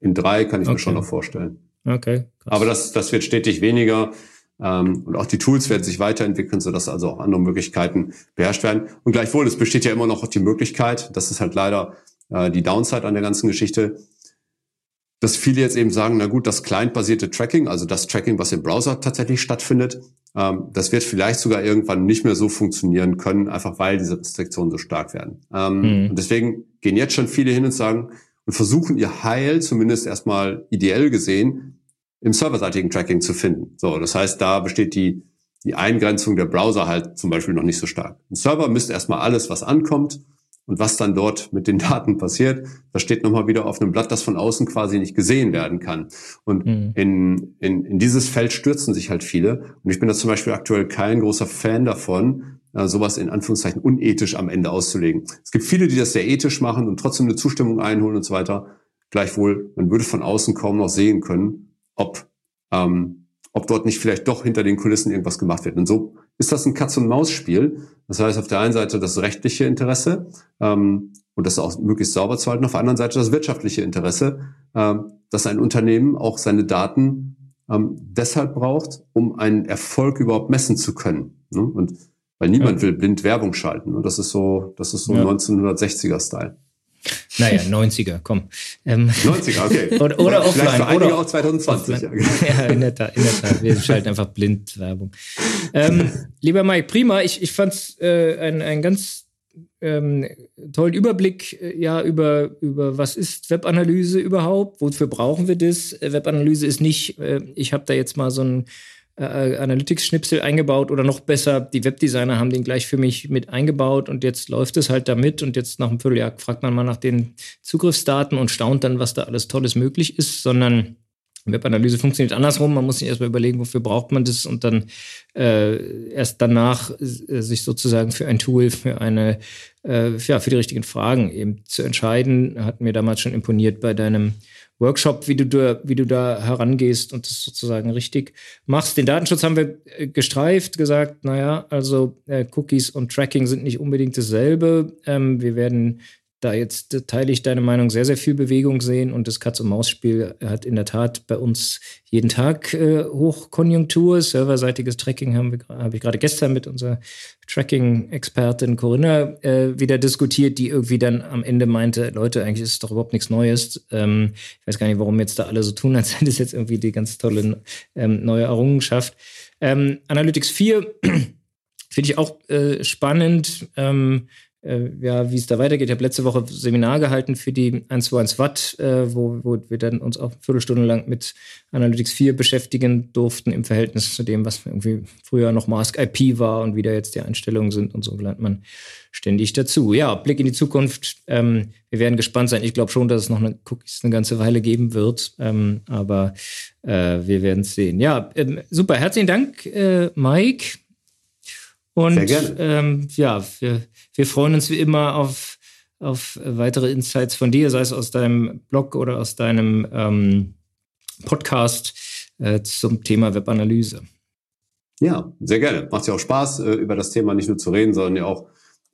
In drei kann ich okay. mir schon noch vorstellen. Okay. Krass. Aber das, das wird stetig weniger. Ähm, und auch die Tools werden sich weiterentwickeln, sodass also auch andere Möglichkeiten beherrscht werden. Und gleichwohl, es besteht ja immer noch die Möglichkeit, das ist halt leider äh, die Downside an der ganzen Geschichte, dass viele jetzt eben sagen, na gut, das client-basierte Tracking, also das Tracking, was im Browser tatsächlich stattfindet, ähm, das wird vielleicht sogar irgendwann nicht mehr so funktionieren können, einfach weil diese Restriktionen so stark werden. Ähm, mhm. Und deswegen gehen jetzt schon viele hin und sagen und versuchen ihr Heil zumindest erstmal ideell gesehen im serverseitigen Tracking zu finden. So, das heißt, da besteht die die Eingrenzung der Browser halt zum Beispiel noch nicht so stark. Ein Server misst erstmal alles, was ankommt und was dann dort mit den Daten passiert, das steht nochmal wieder auf einem Blatt, das von außen quasi nicht gesehen werden kann. Und mhm. in, in, in dieses Feld stürzen sich halt viele. Und ich bin da zum Beispiel aktuell kein großer Fan davon, äh, sowas in Anführungszeichen unethisch am Ende auszulegen. Es gibt viele, die das sehr ethisch machen und trotzdem eine Zustimmung einholen und so weiter. Gleichwohl, man würde von außen kaum noch sehen können, ob, ähm, ob dort nicht vielleicht doch hinter den Kulissen irgendwas gemacht wird. Und so ist das ein Katz-und-Maus-Spiel. Das heißt, auf der einen Seite das rechtliche Interesse ähm, und das auch möglichst sauber zu halten, auf der anderen Seite das wirtschaftliche Interesse, ähm, dass ein Unternehmen auch seine Daten ähm, deshalb braucht, um einen Erfolg überhaupt messen zu können. Ne? Und weil niemand ja. will blind Werbung schalten. Ne? Das ist so, das ist so ja. 1960er-Style. Naja, 90er, komm. Ähm, 90er, okay. oder, oder offline. Vielleicht einige auch 2020. Ja, ja, in der Tat, in der Tat. Wir schalten einfach blind Werbung. Ähm, lieber Mike, prima. Ich, ich fand es äh, ein, ein ganz ähm, tollen Überblick äh, ja über, über was ist Webanalyse überhaupt, wofür brauchen wir das. Äh, Webanalyse ist nicht, äh, ich habe da jetzt mal so ein äh, Analytics-Schnipsel eingebaut oder noch besser, die Webdesigner haben den gleich für mich mit eingebaut und jetzt läuft es halt damit und jetzt nach einem Vierteljahr fragt man mal nach den Zugriffsdaten und staunt dann, was da alles Tolles möglich ist, sondern Webanalyse funktioniert andersrum. Man muss sich erstmal überlegen, wofür braucht man das und dann äh, erst danach äh, sich sozusagen für ein Tool, für eine, äh, ja, für die richtigen Fragen eben zu entscheiden. Hat mir damals schon imponiert bei deinem Workshop, wie du, da, wie du da herangehst und das sozusagen richtig machst. Den Datenschutz haben wir äh, gestreift, gesagt, naja, also äh, Cookies und Tracking sind nicht unbedingt dasselbe. Ähm, wir werden da jetzt teile ich deine Meinung, sehr, sehr viel Bewegung sehen und das Katz-und-Maus-Spiel hat in der Tat bei uns jeden Tag äh, Hochkonjunktur. Serverseitiges Tracking haben wir, habe ich gerade gestern mit unserer Tracking-Expertin Corinna äh, wieder diskutiert, die irgendwie dann am Ende meinte, Leute, eigentlich ist es doch überhaupt nichts Neues. Ähm, ich weiß gar nicht, warum jetzt da alle so tun, als sei das jetzt irgendwie die ganz tolle ähm, neue Errungenschaft. Ähm, Analytics 4 finde ich auch äh, spannend. Ähm, äh, ja, wie es da weitergeht. Ich habe letzte Woche Seminar gehalten für die 121 Watt, äh, wo, wo wir dann uns auch eine Viertelstunde lang mit Analytics 4 beschäftigen durften im Verhältnis zu dem, was irgendwie früher noch Mask IP war und wie da jetzt die Einstellungen sind und so lernt man ständig dazu. Ja, Blick in die Zukunft. Ähm, wir werden gespannt sein. Ich glaube schon, dass es noch eine Cookies eine ganze Weile geben wird, ähm, aber äh, wir werden es sehen. Ja, ähm, super. Herzlichen Dank, äh, Mike. Und Sehr gerne. Ähm, ja, wir, wir freuen uns wie immer auf, auf weitere Insights von dir, sei es aus deinem Blog oder aus deinem ähm, Podcast äh, zum Thema Webanalyse. Ja, sehr gerne. Macht ja auch Spaß, äh, über das Thema nicht nur zu reden, sondern ja auch,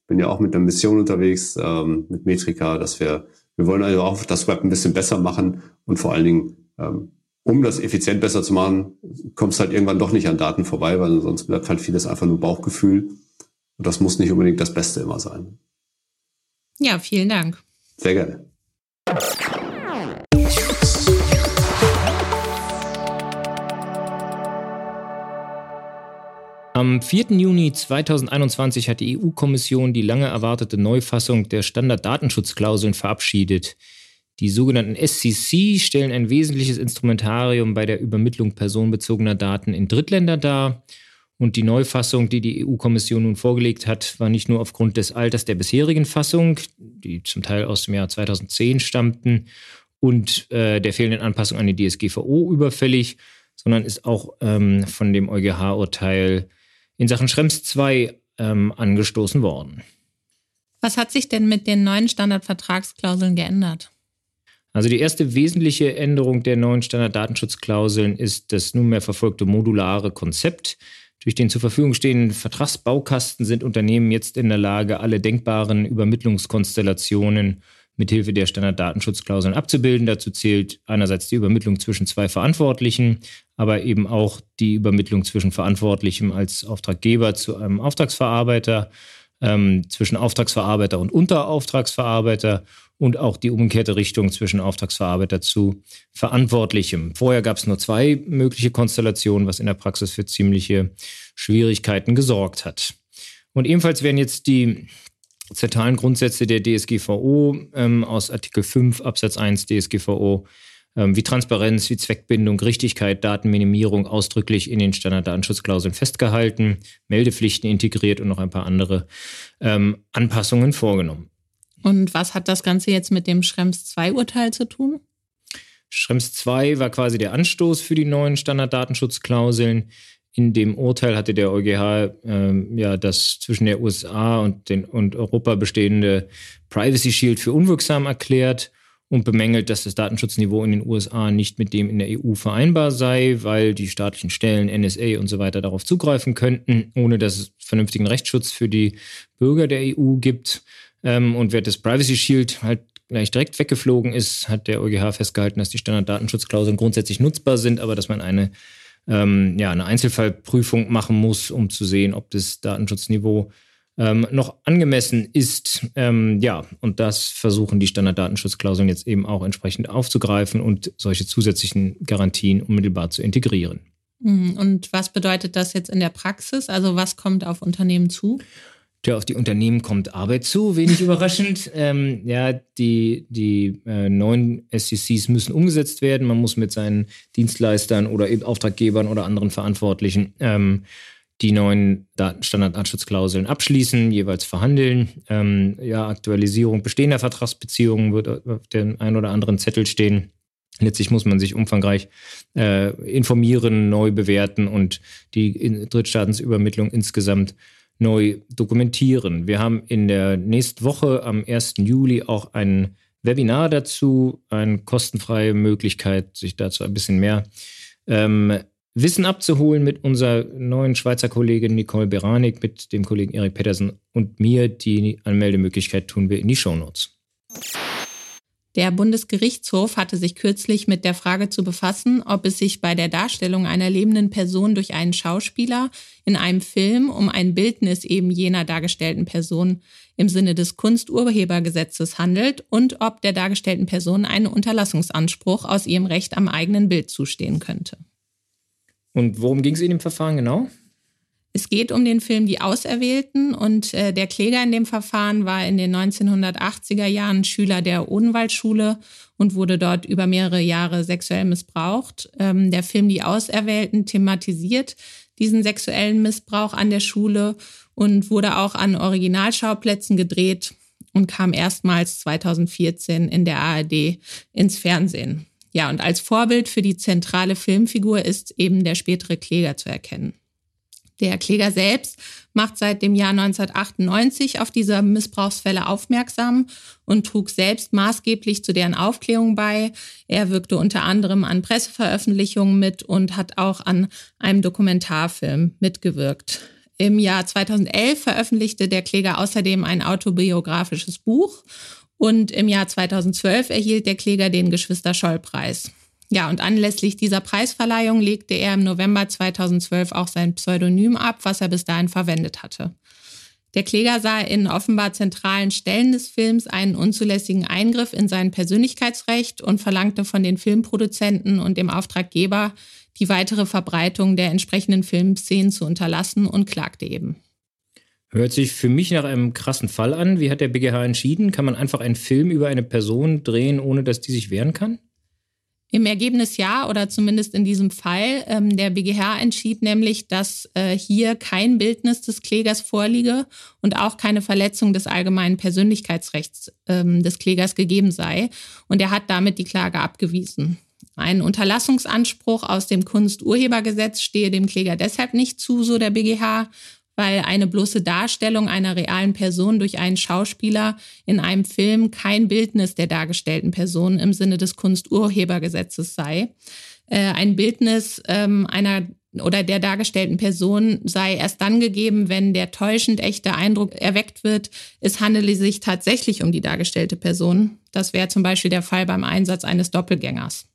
bin ja auch mit einer Mission unterwegs, ähm, mit Metrika, dass wir, wir wollen also auch das Web ein bisschen besser machen und vor allen Dingen ähm, um das effizient besser zu machen, kommst halt irgendwann doch nicht an Daten vorbei, weil sonst bleibt halt vieles einfach nur Bauchgefühl. Und das muss nicht unbedingt das Beste immer sein. Ja, vielen Dank. Sehr gerne. Am 4. Juni 2021 hat die EU-Kommission die lange erwartete Neufassung der Standarddatenschutzklauseln verabschiedet. Die sogenannten SCC stellen ein wesentliches Instrumentarium bei der Übermittlung personenbezogener Daten in Drittländer dar. Und die Neufassung, die die EU-Kommission nun vorgelegt hat, war nicht nur aufgrund des Alters der bisherigen Fassung, die zum Teil aus dem Jahr 2010 stammten, und äh, der fehlenden Anpassung an die DSGVO überfällig, sondern ist auch ähm, von dem EuGH-Urteil in Sachen Schrems 2 ähm, angestoßen worden. Was hat sich denn mit den neuen Standardvertragsklauseln geändert? Also die erste wesentliche Änderung der neuen Standarddatenschutzklauseln ist das nunmehr verfolgte modulare Konzept. Durch den zur Verfügung stehenden Vertragsbaukasten sind Unternehmen jetzt in der Lage, alle denkbaren Übermittlungskonstellationen mithilfe der Standarddatenschutzklauseln abzubilden. Dazu zählt einerseits die Übermittlung zwischen zwei Verantwortlichen, aber eben auch die Übermittlung zwischen Verantwortlichem als Auftraggeber zu einem Auftragsverarbeiter, ähm, zwischen Auftragsverarbeiter und Unterauftragsverarbeiter und auch die umgekehrte Richtung zwischen Auftragsverarbeiter zu Verantwortlichem. Vorher gab es nur zwei mögliche Konstellationen, was in der Praxis für ziemliche Schwierigkeiten gesorgt hat. Und ebenfalls werden jetzt die zentralen Grundsätze der DSGVO ähm, aus Artikel 5 Absatz 1 DSGVO ähm, wie Transparenz, wie Zweckbindung, Richtigkeit, Datenminimierung ausdrücklich in den Standarddatenschutzklauseln festgehalten, Meldepflichten integriert und noch ein paar andere ähm, Anpassungen vorgenommen. Und was hat das Ganze jetzt mit dem Schrems II-Urteil zu tun? Schrems II war quasi der Anstoß für die neuen Standarddatenschutzklauseln. In dem Urteil hatte der EuGH ähm, ja das zwischen der USA und, den, und Europa bestehende Privacy Shield für unwirksam erklärt und bemängelt, dass das Datenschutzniveau in den USA nicht mit dem in der EU vereinbar sei, weil die staatlichen Stellen, NSA und so weiter darauf zugreifen könnten, ohne dass es vernünftigen Rechtsschutz für die Bürger der EU gibt. Ähm, und während das Privacy Shield halt gleich direkt weggeflogen ist, hat der EuGH festgehalten, dass die Standarddatenschutzklauseln grundsätzlich nutzbar sind, aber dass man eine, ähm, ja, eine Einzelfallprüfung machen muss, um zu sehen, ob das Datenschutzniveau ähm, noch angemessen ist. Ähm, ja, und das versuchen die Standarddatenschutzklauseln jetzt eben auch entsprechend aufzugreifen und solche zusätzlichen Garantien unmittelbar zu integrieren. Mhm. Und was bedeutet das jetzt in der Praxis? Also was kommt auf Unternehmen zu? Tja, auf die Unternehmen kommt Arbeit zu, wenig überraschend. Ähm, ja, die, die äh, neuen SCCs müssen umgesetzt werden. Man muss mit seinen Dienstleistern oder eben Auftraggebern oder anderen Verantwortlichen ähm, die neuen Standarddatenschutzklauseln abschließen, jeweils verhandeln. Ähm, ja, Aktualisierung bestehender Vertragsbeziehungen wird auf dem einen oder anderen Zettel stehen. Letztlich muss man sich umfangreich äh, informieren, neu bewerten und die Drittstaatensübermittlung insgesamt neu dokumentieren. Wir haben in der nächsten Woche am 1. Juli auch einen Webinar dazu, eine kostenfreie Möglichkeit, sich dazu ein bisschen mehr ähm, Wissen abzuholen mit unserer neuen Schweizer Kollegin Nicole Beranik, mit dem Kollegen Erik Pettersen und mir. Die Anmeldemöglichkeit tun wir in die Shownotes. Der Bundesgerichtshof hatte sich kürzlich mit der Frage zu befassen, ob es sich bei der Darstellung einer lebenden Person durch einen Schauspieler in einem Film um ein Bildnis eben jener dargestellten Person im Sinne des Kunsturhebergesetzes handelt und ob der dargestellten Person ein Unterlassungsanspruch aus ihrem Recht am eigenen Bild zustehen könnte. Und worum ging es in dem Verfahren genau? Es geht um den Film Die Auserwählten und äh, der Kläger in dem Verfahren war in den 1980er Jahren Schüler der Odenwaldschule und wurde dort über mehrere Jahre sexuell missbraucht. Ähm, der Film Die Auserwählten thematisiert diesen sexuellen Missbrauch an der Schule und wurde auch an Originalschauplätzen gedreht und kam erstmals 2014 in der ARD ins Fernsehen. Ja, und als Vorbild für die zentrale Filmfigur ist eben der spätere Kläger zu erkennen. Der Kläger selbst macht seit dem Jahr 1998 auf diese Missbrauchsfälle aufmerksam und trug selbst maßgeblich zu deren Aufklärung bei. Er wirkte unter anderem an Presseveröffentlichungen mit und hat auch an einem Dokumentarfilm mitgewirkt. Im Jahr 2011 veröffentlichte der Kläger außerdem ein autobiografisches Buch und im Jahr 2012 erhielt der Kläger den Geschwister-Scholl-Preis. Ja, und anlässlich dieser Preisverleihung legte er im November 2012 auch sein Pseudonym ab, was er bis dahin verwendet hatte. Der Kläger sah in offenbar zentralen Stellen des Films einen unzulässigen Eingriff in sein Persönlichkeitsrecht und verlangte von den Filmproduzenten und dem Auftraggeber, die weitere Verbreitung der entsprechenden Filmszenen zu unterlassen und klagte eben. Hört sich für mich nach einem krassen Fall an. Wie hat der BGH entschieden? Kann man einfach einen Film über eine Person drehen, ohne dass die sich wehren kann? Im Ergebnis ja, oder zumindest in diesem Fall. Ähm, der BGH entschied nämlich, dass äh, hier kein Bildnis des Klägers vorliege und auch keine Verletzung des allgemeinen Persönlichkeitsrechts ähm, des Klägers gegeben sei. Und er hat damit die Klage abgewiesen. Ein Unterlassungsanspruch aus dem Kunsturhebergesetz stehe dem Kläger deshalb nicht zu, so der BGH, weil eine bloße Darstellung einer realen Person durch einen Schauspieler in einem Film kein Bildnis der dargestellten Person im Sinne des Kunsturhebergesetzes sei. Äh, ein Bildnis ähm, einer oder der dargestellten Person sei erst dann gegeben, wenn der täuschend echte Eindruck erweckt wird, es handele sich tatsächlich um die dargestellte Person. Das wäre zum Beispiel der Fall beim Einsatz eines Doppelgängers.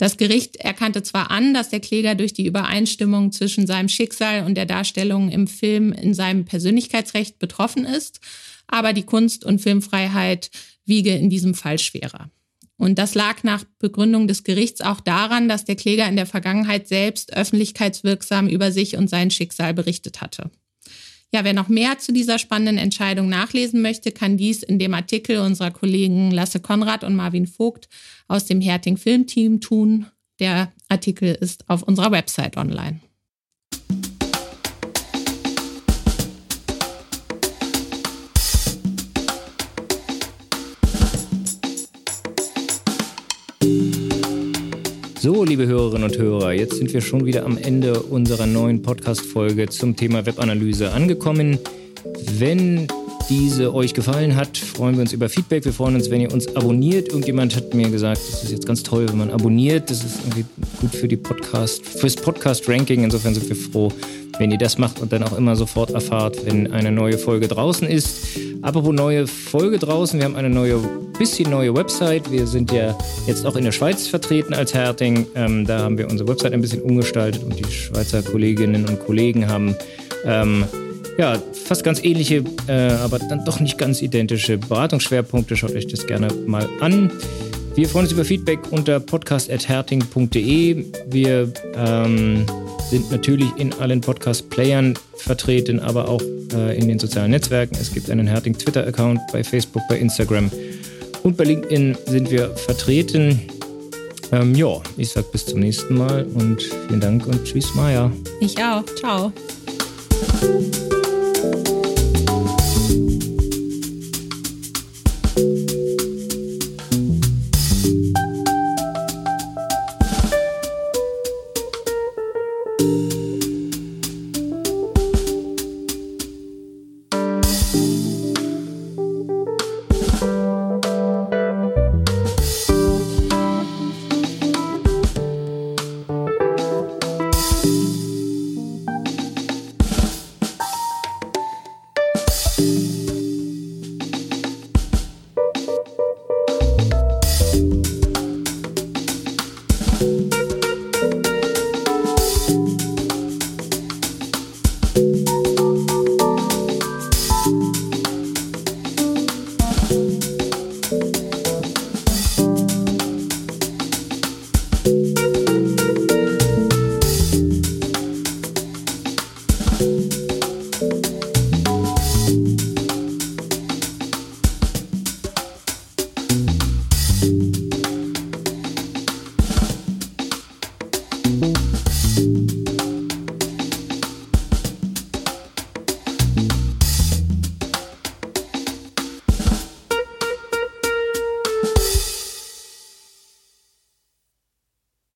Das Gericht erkannte zwar an, dass der Kläger durch die Übereinstimmung zwischen seinem Schicksal und der Darstellung im Film in seinem Persönlichkeitsrecht betroffen ist, aber die Kunst- und Filmfreiheit wiege in diesem Fall schwerer. Und das lag nach Begründung des Gerichts auch daran, dass der Kläger in der Vergangenheit selbst öffentlichkeitswirksam über sich und sein Schicksal berichtet hatte. Ja, wer noch mehr zu dieser spannenden Entscheidung nachlesen möchte, kann dies in dem Artikel unserer Kollegen Lasse Konrad und Marvin Vogt aus dem Herting Filmteam tun. Der Artikel ist auf unserer Website online. So, liebe Hörerinnen und Hörer, jetzt sind wir schon wieder am Ende unserer neuen Podcast-Folge zum Thema Webanalyse angekommen. Wenn diese euch gefallen hat, freuen wir uns über Feedback. Wir freuen uns, wenn ihr uns abonniert. Irgendjemand hat mir gesagt, das ist jetzt ganz toll, wenn man abonniert. Das ist irgendwie gut für die Podcast, fürs Podcast-Ranking. Insofern sind wir froh, wenn ihr das macht und dann auch immer sofort erfahrt, wenn eine neue Folge draußen ist. Apropos neue Folge draußen, wir haben eine neue, bisschen neue Website. Wir sind ja jetzt auch in der Schweiz vertreten als Herting. Ähm, da haben wir unsere Website ein bisschen umgestaltet und die Schweizer Kolleginnen und Kollegen haben ähm, ja, fast ganz ähnliche, äh, aber dann doch nicht ganz identische Beratungsschwerpunkte. Schaut euch das gerne mal an. Wir freuen uns über Feedback unter podcast.herting.de. Wir ähm, sind natürlich in allen Podcast-Playern vertreten, aber auch äh, in den sozialen Netzwerken. Es gibt einen Herting Twitter-Account bei Facebook, bei Instagram und bei LinkedIn sind wir vertreten. Ähm, ja, ich sag bis zum nächsten Mal und vielen Dank und tschüss, Maja. Ich auch. Ciao.